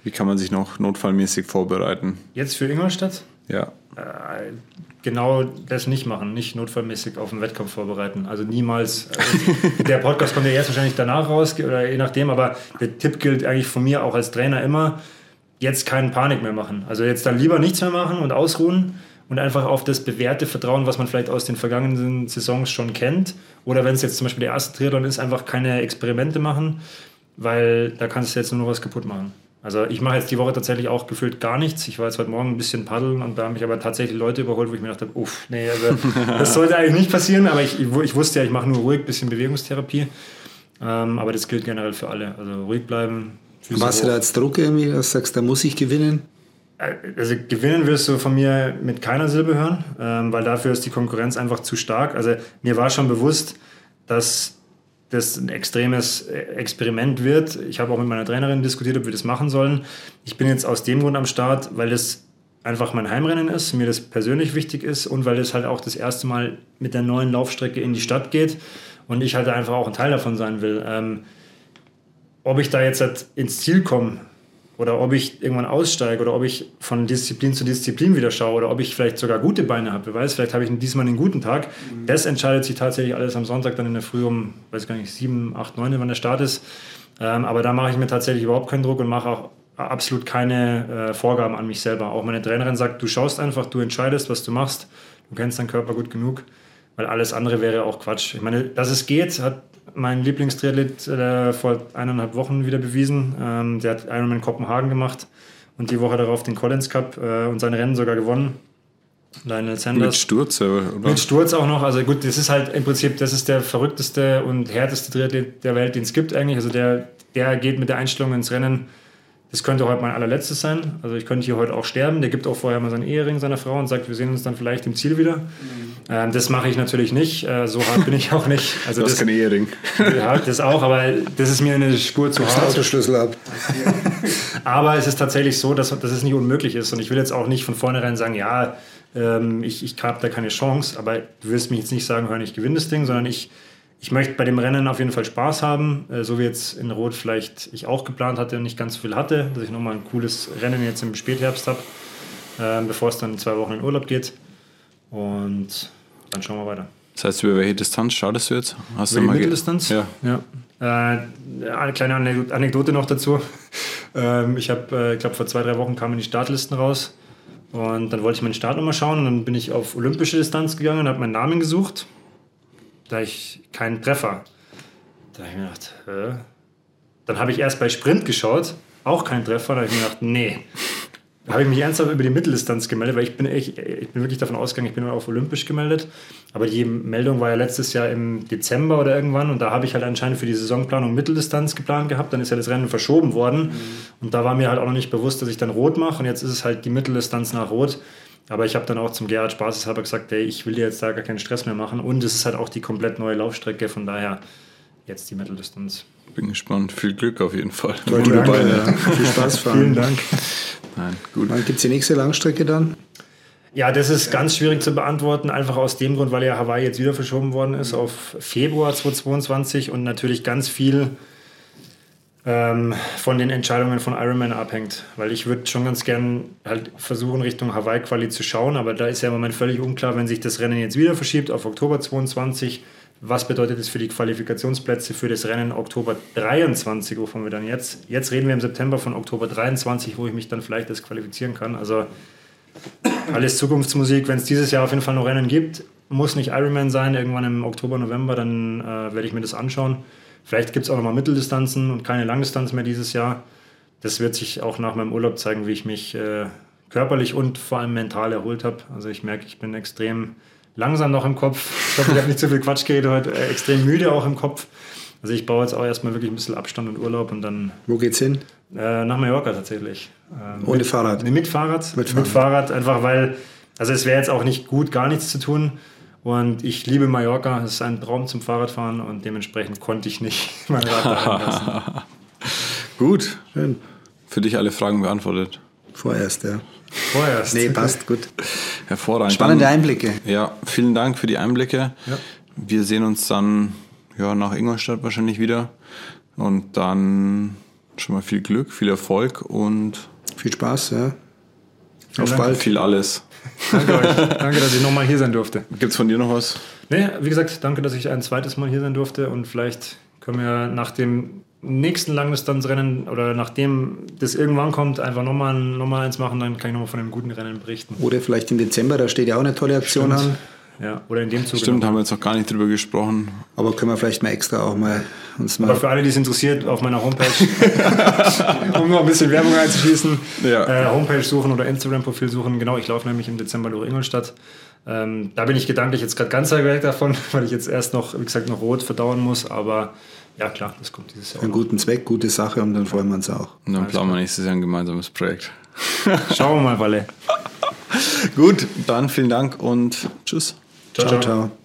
wie kann man sich noch notfallmäßig vorbereiten? Jetzt für Ingolstadt? Ja. Äh, genau das nicht machen, nicht notfallmäßig auf den Wettkampf vorbereiten. Also niemals. Also der Podcast kommt ja erst wahrscheinlich danach raus, oder je nachdem, aber der Tipp gilt eigentlich von mir auch als Trainer immer, jetzt keinen Panik mehr machen. Also jetzt dann lieber nichts mehr machen und ausruhen und einfach auf das bewährte Vertrauen, was man vielleicht aus den vergangenen Saisons schon kennt. Oder wenn es jetzt zum Beispiel der erste Triathlon ist, einfach keine Experimente machen, weil da kannst du jetzt nur noch was kaputt machen. Also ich mache jetzt die Woche tatsächlich auch gefühlt gar nichts. Ich war jetzt heute Morgen ein bisschen paddeln und da haben mich aber tatsächlich Leute überholt, wo ich mir dachte, uff, nee, also *laughs* das sollte eigentlich nicht passieren, aber ich, ich wusste ja, ich mache nur ruhig, ein bisschen Bewegungstherapie. Ähm, aber das gilt generell für alle. Also ruhig bleiben. Was du da als Druck irgendwie, dass du sagst, da muss ich gewinnen? Also gewinnen wirst du von mir mit keiner Silbe hören, ähm, weil dafür ist die Konkurrenz einfach zu stark. Also mir war schon bewusst, dass das ein extremes Experiment wird. Ich habe auch mit meiner Trainerin diskutiert, ob wir das machen sollen. Ich bin jetzt aus dem Grund am Start, weil es einfach mein Heimrennen ist, mir das persönlich wichtig ist und weil es halt auch das erste Mal mit der neuen Laufstrecke in die Stadt geht und ich halt einfach auch ein Teil davon sein will. Ähm, ob ich da jetzt halt ins Ziel komme, oder ob ich irgendwann aussteige oder ob ich von Disziplin zu Disziplin wieder schaue oder ob ich vielleicht sogar gute Beine habe. Wer weiß, vielleicht habe ich diesmal einen guten Tag. Mhm. Das entscheidet sich tatsächlich alles am Sonntag dann in der Früh um, weiß gar nicht, sieben, acht, neun, wann der Start ist. Ähm, aber da mache ich mir tatsächlich überhaupt keinen Druck und mache auch absolut keine äh, Vorgaben an mich selber. Auch meine Trainerin sagt, du schaust einfach, du entscheidest, was du machst. Du kennst deinen Körper gut genug, weil alles andere wäre auch Quatsch. Ich meine, dass es geht, hat mein Lieblingstriathlet äh, vor eineinhalb Wochen wieder bewiesen. Ähm, der hat Ironman Kopenhagen gemacht und die Woche darauf den Collins Cup äh, und sein Rennen sogar gewonnen. Lionel Sanders. Mit Sturz, oder? Mit Sturz auch noch. Also gut, das ist halt im Prinzip, das ist der verrückteste und härteste Triathlet der Welt, den es gibt eigentlich. Also der, der geht mit der Einstellung ins Rennen, das könnte heute mein allerletztes sein. Also ich könnte hier heute auch sterben. Der gibt auch vorher mal seinen Ehering seiner Frau und sagt, wir sehen uns dann vielleicht im Ziel wieder. Mhm. Ähm, das mache ich natürlich nicht. Äh, so hart bin ich auch nicht. Also du hast das, kein Ehering. Ja, das auch, aber das ist mir eine Spur zu hart. Autoschlüssel ab. *laughs* aber es ist tatsächlich so, dass, dass es nicht unmöglich ist. Und ich will jetzt auch nicht von vornherein sagen, ja, ähm, ich, ich habe da keine Chance. Aber du wirst mich jetzt nicht sagen, hör, ich gewinne das Ding, sondern ich ich möchte bei dem Rennen auf jeden Fall Spaß haben, äh, so wie jetzt in Rot vielleicht ich auch geplant hatte und nicht ganz so viel hatte, dass ich nochmal ein cooles Rennen jetzt im Spätherbst habe, äh, bevor es dann zwei Wochen in Urlaub geht. Und dann schauen wir weiter. Das heißt, über welche Distanz startest du jetzt? Hast über du die Mitteldistanz? Ja. ja. Äh, eine kleine Anekdote noch dazu. *laughs* Ähm, ich habe, äh, ich glaube, vor zwei, drei Wochen kamen die Startlisten raus. Und dann wollte ich meinen Start nochmal schauen und dann bin ich auf olympische Distanz gegangen und habe meinen Namen gesucht da ich keinen Treffer. Da habe ich mir gedacht, Hä? dann habe ich erst bei Sprint geschaut, auch keinen Treffer. Da habe ich mir gedacht, nee. Da habe ich mich ernsthaft über die Mitteldistanz gemeldet, weil ich bin, echt, ich bin wirklich davon ausgegangen, ich bin auf Olympisch gemeldet. Aber die Meldung war ja letztes Jahr im Dezember oder irgendwann und da habe ich halt anscheinend für die Saisonplanung Mitteldistanz geplant gehabt. Dann ist ja das Rennen verschoben worden mhm. und da war mir halt auch noch nicht bewusst, dass ich dann rot mache und jetzt ist es halt die Mitteldistanz nach rot. Aber ich habe dann auch zum Gerhard spaßeshalber gesagt, ey, ich will dir jetzt da gar keinen Stress mehr machen. Und es ist halt auch die komplett neue Laufstrecke, von daher jetzt die Mitteldistanz. Bin gespannt. Viel Glück auf jeden Fall. Gute Dank, Beine. Ja. Viel Spaß fahren. Vielen Dank. Nein, gut. Wann gibt es die nächste Langstrecke dann? Ja, das ist ganz schwierig zu beantworten, einfach aus dem Grund, weil ja Hawaii jetzt wieder verschoben worden ist auf Februar 2022 und natürlich ganz viel ähm, von den Entscheidungen von Ironman abhängt. Weil ich würde schon ganz gern halt versuchen, Richtung Hawaii-Quali zu schauen, aber da ist ja im Moment völlig unklar, wenn sich das Rennen jetzt wieder verschiebt auf Oktober 22, was bedeutet das für die Qualifikationsplätze für das Rennen Oktober 23, wovon wir dann jetzt, jetzt reden wir im September von Oktober 23, wo ich mich dann vielleicht das qualifizieren kann. Also alles Zukunftsmusik. Wenn es dieses Jahr auf jeden Fall noch Rennen gibt, muss nicht Ironman sein, irgendwann im Oktober, November, dann äh, werde ich mir das anschauen. Vielleicht gibt es auch nochmal Mitteldistanzen und keine Langdistanz mehr dieses Jahr. Das wird sich auch nach meinem Urlaub zeigen, wie ich mich äh, körperlich und vor allem mental erholt habe. Also ich merke, ich bin extrem langsam noch im Kopf. Ich hoffe, ich habe nicht zu viel Quatsch geredet heute. Äh, extrem müde auch im Kopf. Also ich baue jetzt auch erstmal wirklich ein bisschen Abstand und Urlaub und dann. Wo geht's hin? Äh, nach Mallorca tatsächlich. Ähm, Ohne mit, Fahrrad? mit Fahrrad. Mit Fahrrad. Mit Fahrrad, einfach weil, also es wäre jetzt auch nicht gut, gar nichts zu tun. Und ich liebe Mallorca, es ist ein Traum zum Fahrradfahren und dementsprechend konnte ich nicht *laughs* mein Rad *laughs* gut, schön. Für dich alle Fragen beantwortet. Vorerst, ja. Vorerst. Nee, passt gut. Hervorragend. Spannende Einblicke. Ja, vielen Dank für die Einblicke. Ja. Wir sehen uns dann ja, nach Ingolstadt wahrscheinlich wieder. Und dann schon mal viel Glück, viel Erfolg und viel Spaß, ja. Auf bald. Viel alles. Danke euch. Danke, dass ich nochmal hier sein durfte. Gibt es von dir noch was? Nee, wie gesagt, danke, dass ich ein zweites Mal hier sein durfte und vielleicht können wir nach dem nächsten Langdistanzrennen oder nachdem das irgendwann kommt, einfach nochmal noch mal eins machen, dann kann ich nochmal von einem guten Rennen berichten. Oder vielleicht im Dezember, da steht ja auch eine tolle Aktion Stimmt. an. Ja, oder in dem Zug. Stimmt, haben wir jetzt noch gar nicht drüber gesprochen. Aber können wir vielleicht mal extra auch mal uns mal. Aber für alle, die es interessiert, auf meiner Homepage, *laughs* um noch ein bisschen Werbung einzuschließen, ja. äh, Homepage suchen oder Instagram-Profil suchen. Genau, ich laufe nämlich im Dezember durch Ingolstadt. Ähm, da bin ich gedanklich jetzt gerade ganz weit weg davon, *laughs* weil ich jetzt erst noch, wie gesagt, noch rot verdauen muss. Aber ja, klar, das kommt dieses Jahr. Einen guten Zweck, gute Sache und dann freuen wir uns auch. Und dann planen wir nächstes Jahr ein gemeinsames Projekt. Schauen wir mal, Walle. *laughs* Gut, dann vielen Dank und tschüss. Ciao. ciao. ciao.